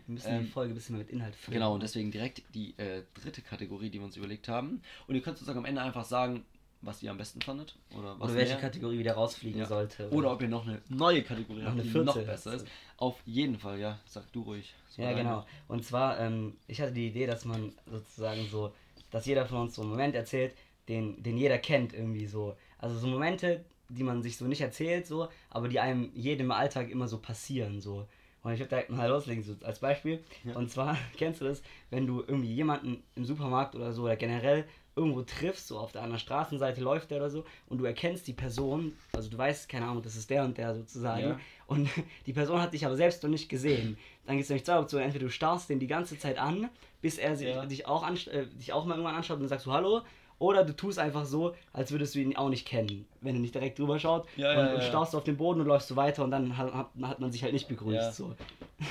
Wir müssen ähm, die Folge ein bisschen mehr mit Inhalt füllen. Genau, und deswegen direkt die äh, dritte Kategorie, die wir uns überlegt haben. Und ihr könnt sozusagen am Ende einfach sagen, was ihr am besten fandet. Oder, Oder welche mehr. Kategorie wieder rausfliegen Ja. sollte. Oder ob ihr noch eine neue Kategorie Noch habt, eine die noch besser ist. Auf jeden Fall, ja. Sag du ruhig. War Ja, genau. Und zwar, ähm, ich hatte die Idee, dass man sozusagen so, dass jeder von uns so einen Moment erzählt, den, den jeder kennt irgendwie so. Also so Momente, die man sich so nicht erzählt, so, aber die einem jedem im Alltag immer so passieren, so. Und ich würde direkt mal loslegen, so als Beispiel. Ja. Und zwar, [LAUGHS] kennst du das, wenn du irgendwie jemanden im Supermarkt oder so oder generell irgendwo triffst, so auf der anderen Straßenseite läuft der oder so, und du erkennst die Person, also du weißt, keine Ahnung, das ist der und der sozusagen, Ja. und [LAUGHS] die Person hat dich aber selbst noch nicht gesehen. Dann gibt es nämlich zwei Optionen. Entweder du starrst den die ganze Zeit an, bis er sich, Ja. dich, auch äh, dich auch mal irgendwann anschaut und sagst du Hallo. Oder du tust einfach so, als würdest du ihn auch nicht kennen, wenn er nicht direkt drüber schaut. Ja, und, ja, und ja. starrst auf den Boden und läufst so weiter und dann hat, hat, man sich halt nicht begrüßt. Ja. So.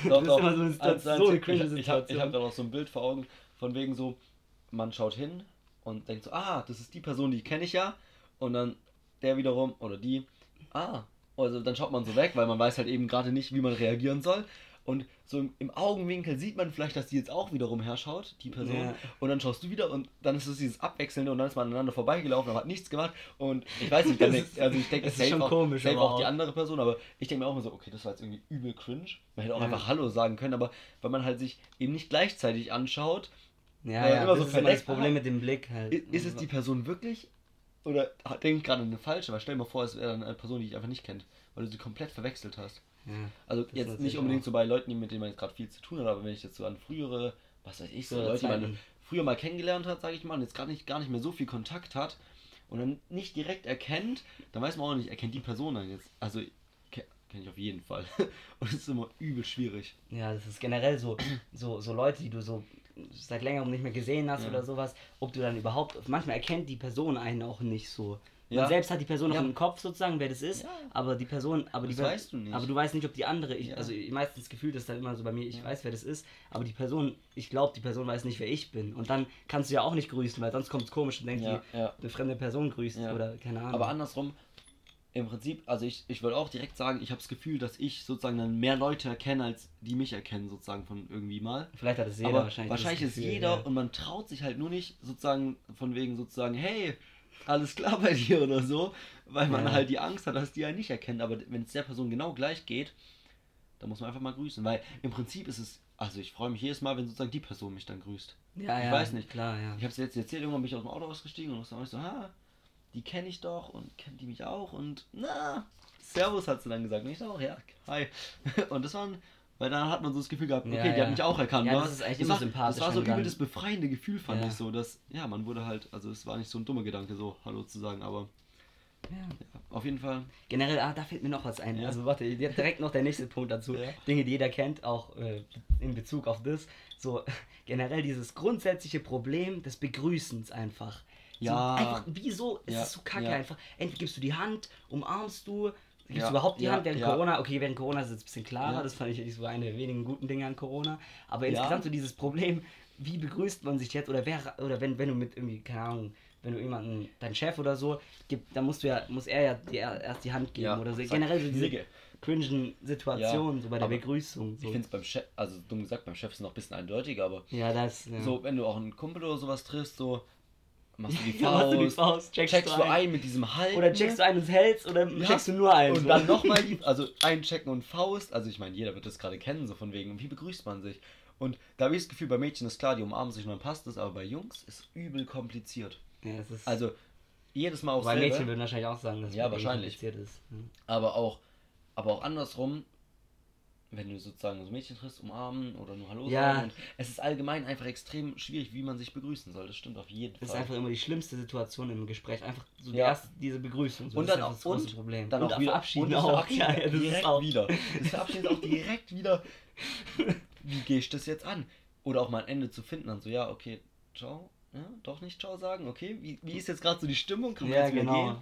Doch, [LAUGHS] ist doch. immer so eine Situation- so eine ich- cringe Ich habe ich hab, Situation. da noch so ein Bild vor Augen, von wegen so, man schaut hin und denkt so, ah, das ist die Person, die kenne ich ja. Und dann der wiederum, oder die, ah, also dann schaut man so weg, weil man weiß halt eben gerade nicht, wie man reagieren soll. Und so im, Augenwinkel sieht man vielleicht, dass die jetzt auch wiederum herschaut, die Person. Ja. Und dann schaust du wieder und dann ist es dieses Abwechselnde und dann ist man aneinander vorbeigelaufen, aber hat nichts gemacht. Und ich weiß nicht, [LAUGHS] dann ist- also ich denke, das ist schon auch, komisch, safe auch die andere Person, aber ich denke mir auch immer so, okay, das war jetzt irgendwie übel cringe. Man hätte auch Ja. einfach Hallo sagen können, aber weil man halt sich eben nicht gleichzeitig anschaut, Ja, Ja, immer das so ist immer das Problem mit dem Blick halt. i- ist es die Person wirklich oder hat- denkt gerade eine falsche? Weil stell dir mal vor, es wäre dann eine Person, die ich einfach nicht kennt, weil du sie komplett verwechselt hast. Ja. Also jetzt nicht unbedingt auch. so bei Leuten, mit denen man jetzt gerade viel zu tun hat, aber wenn ich jetzt so an frühere, was weiß ich, so Leute, die man früher mal kennengelernt hat, sage ich mal, und jetzt gar nicht, gar nicht mehr so viel Kontakt hat und dann nicht direkt erkennt, dann weiß man auch nicht, erkennt die Person dann jetzt. Also ke- kenne ich auf jeden Fall. [LAUGHS] Und es ist immer übel schwierig. Ja, das ist generell so, so, so Leute, die du so seit längerem nicht mehr gesehen hast Ja. oder sowas, ob du dann überhaupt, manchmal erkennt die Person einen auch nicht so. Man Ja. selbst hat die Person noch Ja. im Kopf sozusagen, wer das ist, Ja. aber die Person, aber die Das Per- weißt du nicht. aber du weißt nicht, ob die andere, ich, also meistens gefühlt ist dann immer so bei mir, ich weiß, wer das ist, aber die Person, ich glaube, die Person weiß nicht, wer ich bin und dann kannst du ja auch nicht grüßen, weil sonst kommt es komisch und denkt, die eine fremde Person grüßt oder keine Ahnung. Aber andersrum, im Prinzip, also ich, ich würde auch direkt sagen, ich habe das Gefühl, dass ich sozusagen dann mehr Leute erkenne, als die mich erkennen, sozusagen von irgendwie mal. Vielleicht hat es jeder aber wahrscheinlich. wahrscheinlich, dieses ist Gefühl, jeder ja. und man traut sich halt nur nicht sozusagen von wegen sozusagen, hey, alles klar bei dir oder so, weil man Ja. halt die Angst hat, dass die einen nicht erkennen. Aber wenn es der Person genau gleich geht, dann muss man einfach mal grüßen, weil im Prinzip ist es, also ich freue mich jedes Mal, wenn sozusagen die Person mich dann grüßt. ja, ich ja, weiß nicht. Klar, ja. Ich habe es jetzt erzählt, irgendwann bin ich aus dem Auto ausgestiegen und dann war ich so, ha, die kenne ich doch und kennt die mich auch und na, Servus hat sie dann gesagt. Und ich so, auch, ja, hi. [LAUGHS] Und das waren, weil dann hat man so das Gefühl gehabt, okay, Ja, die ja. hat mich auch erkannt. Ja, ne? das ist eigentlich das immer war, sympathisch, Das war so übel das befreiende Gefühl, fand Ja. ich so, dass, ja, man wurde halt, also es war nicht so ein dummer Gedanke, so Hallo zu sagen, aber ja. auf jeden Fall. Generell, ah, da fällt mir noch was ein. Ja. Also warte, direkt noch der nächste Punkt dazu. Ja. Dinge, die jeder kennt, auch äh, in Bezug auf das. So [LAUGHS] generell dieses grundsätzliche Problem des Begrüßens einfach. Ja. So, einfach, wieso ist es so kacke einfach? Entweder gibst du die Hand, umarmst du, gibst Ja, du überhaupt die ja, Hand während ja. Corona? Okay, während Corona ist es jetzt ein bisschen klarer, Ja. das fand ich eigentlich so eine der wenigen guten Dinge an Corona. Aber Ja. insgesamt so dieses Problem, wie begrüßt man sich jetzt oder wer oder wenn, wenn du mit irgendwie, keine Ahnung, wenn du jemanden, deinen Chef oder so, gibt, dann musst du ja, muss er ja dir erst die Hand geben Ja, oder so. Generell so diese cringen Situationen, Ja, so bei der Begrüßung. So. Ich finde es beim Chef, also dumm gesagt, beim Chef ist es noch ein bisschen eindeutiger, aber ja, das. Ja. so, wenn du auch einen Kumpel oder sowas triffst, so, machst du die [LAUGHS] Ja, machst du die Faust, Faust, checkst, checkst du ein. ein mit diesem Halt. Oder checkst du ein und hältst oder Ja. checkst du nur ein. Und so. dann nochmal die, also einchecken und Faust. Also ich meine, jeder wird das gerade kennen, so von wegen, wie begrüßt man sich? Und da habe ich das Gefühl, bei Mädchen ist klar, die umarmen sich und dann passt es, aber bei Jungs ist übel kompliziert. Ja, das ist. Also jedes Mal aufs selbe, Mädchen würden wahrscheinlich auch sagen, dass Ja, es bei wahrscheinlich. kompliziert ist. Ja. aber auch, aber auch andersrum, wenn du sozusagen so Mädchen triffst, umarmen oder nur Hallo Ja. sagen. Und es ist allgemein einfach extrem schwierig, wie man sich begrüßen soll. Das stimmt auf jeden Das ist Fall. einfach immer die schlimmste Situation im Gespräch. Einfach so die Ja. erste, diese Begrüßung. So, und das dann ist auch das große Problem. Dann und auch wieder verabschieden und das auch. Ja, [LAUGHS] ja, das direkt ist auch. wieder. Das Verabschieden ist auch direkt wieder. Wie gehe ich das jetzt an? Oder auch mal ein Ende zu finden, dann so, ja, okay, ciao. Ja, doch nicht ciao sagen, okay. Wie, wie ist jetzt gerade so die Stimmung? Kann man Ja, jetzt wieder genau. gehen?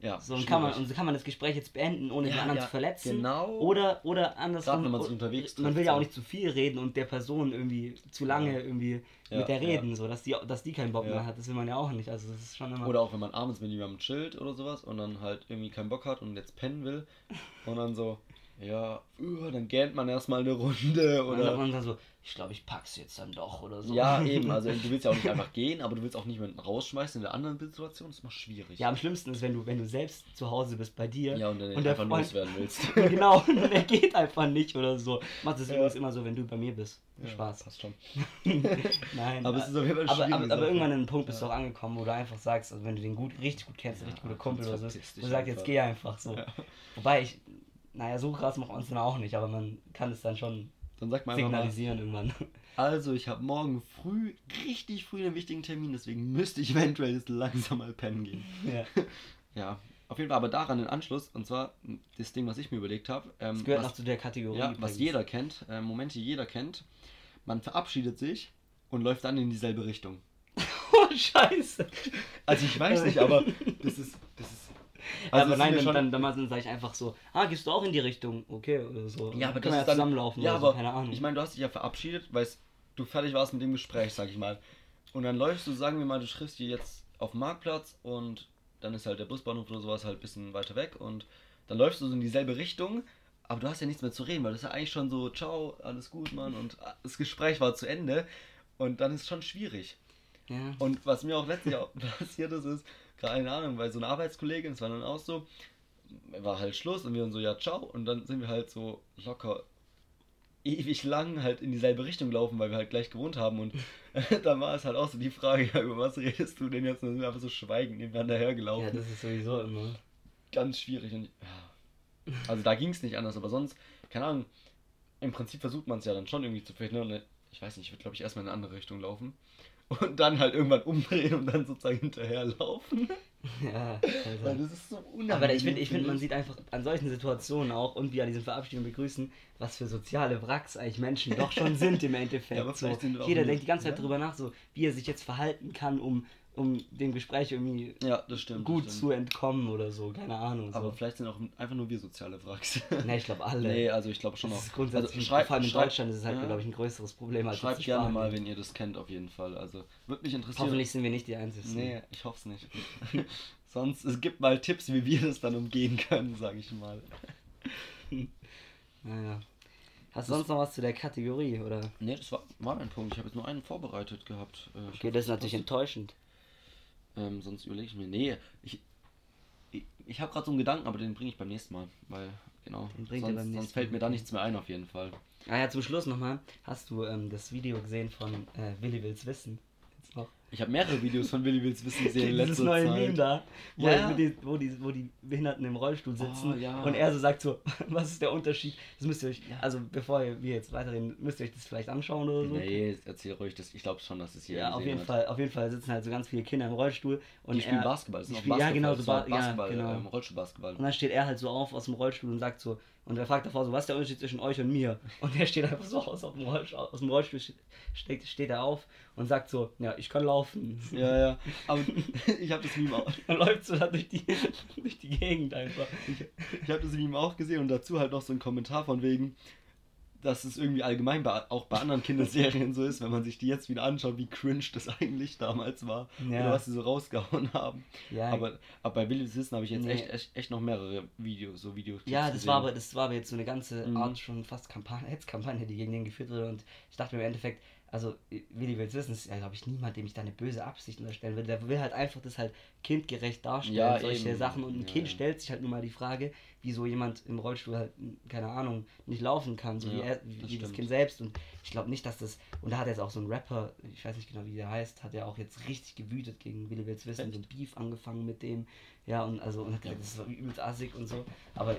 Ja, So, und, kann man, und so kann man das Gespräch jetzt beenden, ohne den Ja, anderen ja, zu verletzen. genau. Oder, oder andersrum. Gerade man sich unterwegs Man will ja auch nicht zu viel reden und der Person irgendwie zu lange Ja. irgendwie mit der reden, so dass die, dass die keinen Bock mehr hat. Das will man ja auch nicht. Also das ist schon immer. Oder auch wenn man abends mit jemandem chillt oder sowas und dann halt irgendwie keinen Bock hat und jetzt pennen will und dann so, ja, uh, dann gähnt man erstmal eine Runde und [LAUGHS] dann oder. dann so, ich glaube, ich pack's jetzt dann doch oder so. Ja, eben, [LAUGHS] also du willst ja auch nicht einfach gehen, aber du willst auch niemanden rausschmeißen in der anderen Situation, das ist mal schwierig. Ja, am schlimmsten ist, wenn du, wenn du selbst zu Hause bist bei dir. Ja, und dann und einfach Freund- loswerden willst. [LAUGHS] genau, und der geht einfach nicht oder so. Mach das Ja. übrigens immer so, wenn du bei mir bist. Spaß. Passt schon. [LAUGHS] Nein. Aber es ist auf jeden Fall aber, aber, aber irgendwann an einem Punkt bist Ja. du auch angekommen, wo du einfach sagst, also wenn du den gut, richtig gut kennst, Ja, richtig guter Kumpel oder so, du sagst, jetzt einfach. geh einfach so. Ja. Wobei ich, naja, so krass macht man es dann auch nicht, aber man kann es dann schon Dann sagt man einfach mal, signalisieren irgendwann. also ich habe morgen früh, richtig früh einen wichtigen Termin, deswegen müsste ich eventuell jetzt langsam mal pennen gehen. ja. [LAUGHS] Ja, auf jeden Fall aber daran in Anschluss, und zwar das Ding, was ich mir überlegt habe. Ähm, Das gehört was, noch zu der Kategorie. Ja, was jeder kennt, äh, Momente jeder kennt. Man verabschiedet sich und läuft dann in dieselbe Richtung. [LAUGHS] Oh, scheiße. Also ich weiß nicht, aber das ist. Ja, [LAUGHS] also aber nein, dann, ja dann, dann, sage ich einfach so, ah, gehst du auch in die Richtung? Okay, oder so. Ja, aber das wir ist ja dann, zusammenlaufen Ja, oder aber so, keine Ahnung. ich meine, du hast dich ja verabschiedet, weil du fertig warst mit dem Gespräch, sag ich mal. Und dann läufst du, sagen wir mal, du triffst hier jetzt auf dem Marktplatz und dann ist halt der Busbahnhof oder sowas halt ein bisschen weiter weg und dann läufst du so in dieselbe Richtung, aber du hast ja nichts mehr zu reden, weil das ist ja eigentlich schon so, ciao, alles gut, Mann, und das Gespräch war zu Ende und dann ist es schon schwierig. ja. Und was mir auch letztens auch [LAUGHS] passiert ist, ist, keine Ahnung, weil so eine Arbeitskollegin, es war dann auch so, war halt Schluss und wir dann so, ja, ciao. Und dann sind wir halt so locker ewig lang halt in dieselbe Richtung gelaufen, weil wir halt gleich gewohnt haben. Und [LAUGHS] dann war es halt auch so die Frage, ja, über was redest du denn jetzt? Und dann sind wir einfach so schweigend nebeneinander ja, hergelaufen. das ist sowieso immer. Ganz schwierig. Und, ja. Also da ging es nicht anders, aber sonst, keine Ahnung, im Prinzip versucht man es ja dann schon irgendwie zu verhindern. Ich weiß nicht, ich würde glaube ich erstmal in eine andere Richtung laufen. Und dann halt irgendwann umdrehen und dann sozusagen hinterherlaufen. Ja, Weil Alter. das ist so unangenehm. Aber ich finde, ich find, man sieht einfach an solchen Situationen auch und wie an diesen Verabschiedungen begrüßen, was für soziale Wracks eigentlich Menschen doch schon [LAUGHS] sind im Endeffekt. Ja, so, jeder denkt die ganze Zeit ja. drüber nach, so wie er sich jetzt verhalten kann, um, um dem Gespräch irgendwie Ja, stimmt. gut zu entkommen oder so, keine Ahnung. So. Aber vielleicht sind auch einfach nur wir soziale Wracks. [LAUGHS] ne, ich glaube alle. nee, also ich glaube schon das auch. ist grundsätzlich, also schreibt, vor allem in schreibt- Deutschland ist es halt, ja. glaube ich, ein größeres Problem als Schreibt gerne Spanien. mal, wenn ihr das kennt, auf jeden Fall. Also, würde mich interessieren. Hoffentlich sind wir nicht die Einzigen. Nee, ich hoffe es nicht. [LAUGHS] Sonst, es gibt mal Tipps, wie wir das dann umgehen können, sage ich mal. [LAUGHS] Naja. Hast du sonst noch was zu der Kategorie, oder? Nee, das war, war mein Punkt. Ich habe jetzt nur einen vorbereitet gehabt. Äh, ich Okay, das ist natürlich enttäuschend. Ähm, sonst überlege ich mir. Nee, ich, ich, ich habe gerade so einen Gedanken, aber den bringe ich beim nächsten Mal. Weil, genau. Sonst, sonst fällt mir da nichts mehr ein, auf jeden Fall. Ah ja, zum Schluss nochmal. Hast du ähm, das Video gesehen von äh, Willi will's wissen? Noch. Ich habe mehrere Videos von Willi Wills Wissen gesehen Dieses neue Zeit. Meme da, wo, Ja, ja. die, wo, die, wo die Behinderten im Rollstuhl sitzen Oh, ja. und er so sagt so, [LAUGHS] was ist der Unterschied? Das müsst ihr euch, Ja. also bevor wir jetzt weiterreden, müsst ihr euch das vielleicht anschauen oder so. Nee, erzähl ruhig das. Ich glaube schon, dass es hier Ja, auf jeden hat. Fall, auf jeden Fall sitzen halt so ganz viele Kinder im Rollstuhl und Die spielen er, Basketball. Das ist auch spielen- ja, genau, so Ba- ja, Basketball, genau. ähm, Rollstuhlbasketball. Und dann steht er halt so auf aus dem Rollstuhl und sagt so, und er fragt davor so, was ist der Unterschied zwischen euch und mir? Und er steht einfach so aus, auf dem Rollstuhl, aus dem Rollstuhl steht, steht er auf und sagt so, ja, ich kann laufen. Ja, ja. Aber [LAUGHS] ich habe das Meme auch, Dann läuft so da durch die, [LAUGHS] durch die Gegend einfach. ich habe das Meme auch gesehen und dazu halt noch so ein Kommentar von wegen, dass es irgendwie allgemein bei, auch bei anderen Kinderserien [LAUGHS] so ist, wenn man sich die jetzt wieder anschaut, wie cringe das [LAUGHS] eigentlich damals war Ja. oder was sie so rausgehauen [LAUGHS] haben. Ja, Aber, aber bei Willis Wissen habe ich jetzt Nee. echt, echt, echt noch mehrere Videos, so Videos. ja das, war aber, das war aber jetzt so eine ganze Mhm. Art schon fast Kampagne, Hetzkampagne, die gegen den geführt wurde. Und ich dachte mir im Endeffekt, also Willi will wissen, ist ja, glaube ich, niemand, dem ich da eine böse Absicht unterstellen will. Der will halt einfach das halt kindgerecht darstellen, Ja, solche eben. Sachen. Und ein Ja, Kind ja. stellt sich halt nur mal die Frage, wieso jemand im Rollstuhl halt, keine Ahnung, nicht laufen kann, so wie, er, das wie das stimmt. Kind selbst. Und ich glaube nicht, dass das. Und da hat jetzt auch so ein Rapper, ich weiß nicht genau, wie der heißt, hat ja auch jetzt richtig gewütet gegen Willi Wills Wissen, Echt? so ein Beef angefangen mit dem. Ja, und also, und hat gesagt, das war übelst assig und so. Aber,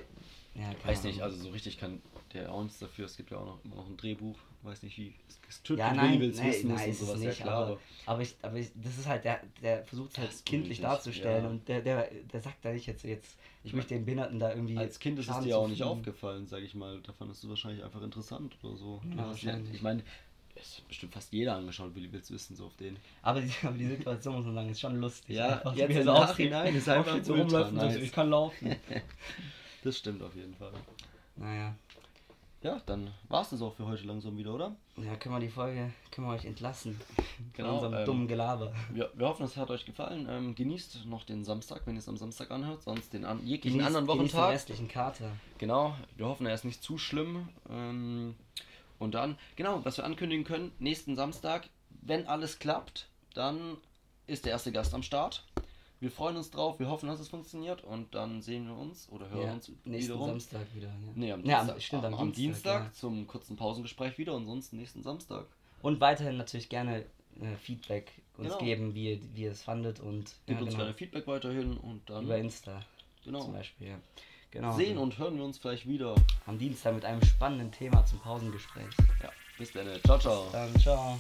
ja, Weiß nicht, Ahnung. also so richtig kann der auch nichts dafür. Es gibt ja auch noch, immer noch ein Drehbuch. Weiß nicht, wie es gestrickt Ja, nein, nein, wissen nein, ist ist es sowas, nicht, ja klar. aber, aber, ich, aber ich, das ist halt, der, der versucht es halt ist kindlich darzustellen ja. und der, der, der sagt da nicht jetzt, jetzt ich möchte den Behinderten da irgendwie. Als Kind ist es dir auch nicht aufgefallen, sag ich mal. Da fandest du wahrscheinlich einfach interessant oder so. Ja, ja, ich meine, es hat bestimmt fast jeder angeschaut, Willi will's wissen, so auf den. Aber die, aber die Situation, muss man sagen, ist schon lustig. Ja, Einfach, jetzt im so Nachhinein aufsteht, ist einfach so rumläuft und so, nice. ich kann laufen. [LAUGHS] Das stimmt auf jeden Fall. naja, Ja, dann war's das auch für heute langsam wieder, oder? ja, können wir die Folge, können wir euch entlassen. Genau, Von unserem ähm, dummen Gelaber. Wir, wir hoffen, es hat euch gefallen. Ähm, genießt noch den Samstag, wenn ihr es am Samstag anhört, sonst den an, jeglichen Genießt- anderen genießt den Wochentag. restlichen Kater. Genau, wir hoffen, er ist nicht zu schlimm. Ähm, und dann, genau, was wir ankündigen können, nächsten Samstag, wenn alles klappt, dann ist der erste Gast am Start. Wir freuen uns drauf, wir hoffen, dass es funktioniert und dann sehen wir uns oder hören Ja, uns nächsten wiederum. Samstag wieder. Ja. Nee, am Ja, Dienstag, am- stimmt, am, am Dienstag, Dienstag ja. zum kurzen Pausengespräch wieder und sonst nächsten Samstag. Und weiterhin natürlich gerne äh, Feedback uns Genau. geben, wie ihr, wie ihr es fandet und Gebt ja, uns genau, gerne Feedback weiterhin und dann über Insta genau, zum Beispiel. Ja. Genau. sehen und hören wir uns vielleicht wieder. am Dienstag mit einem spannenden Thema zum Pausengespräch. Ja, bis dann. Ciao, ciao. Dann ciao.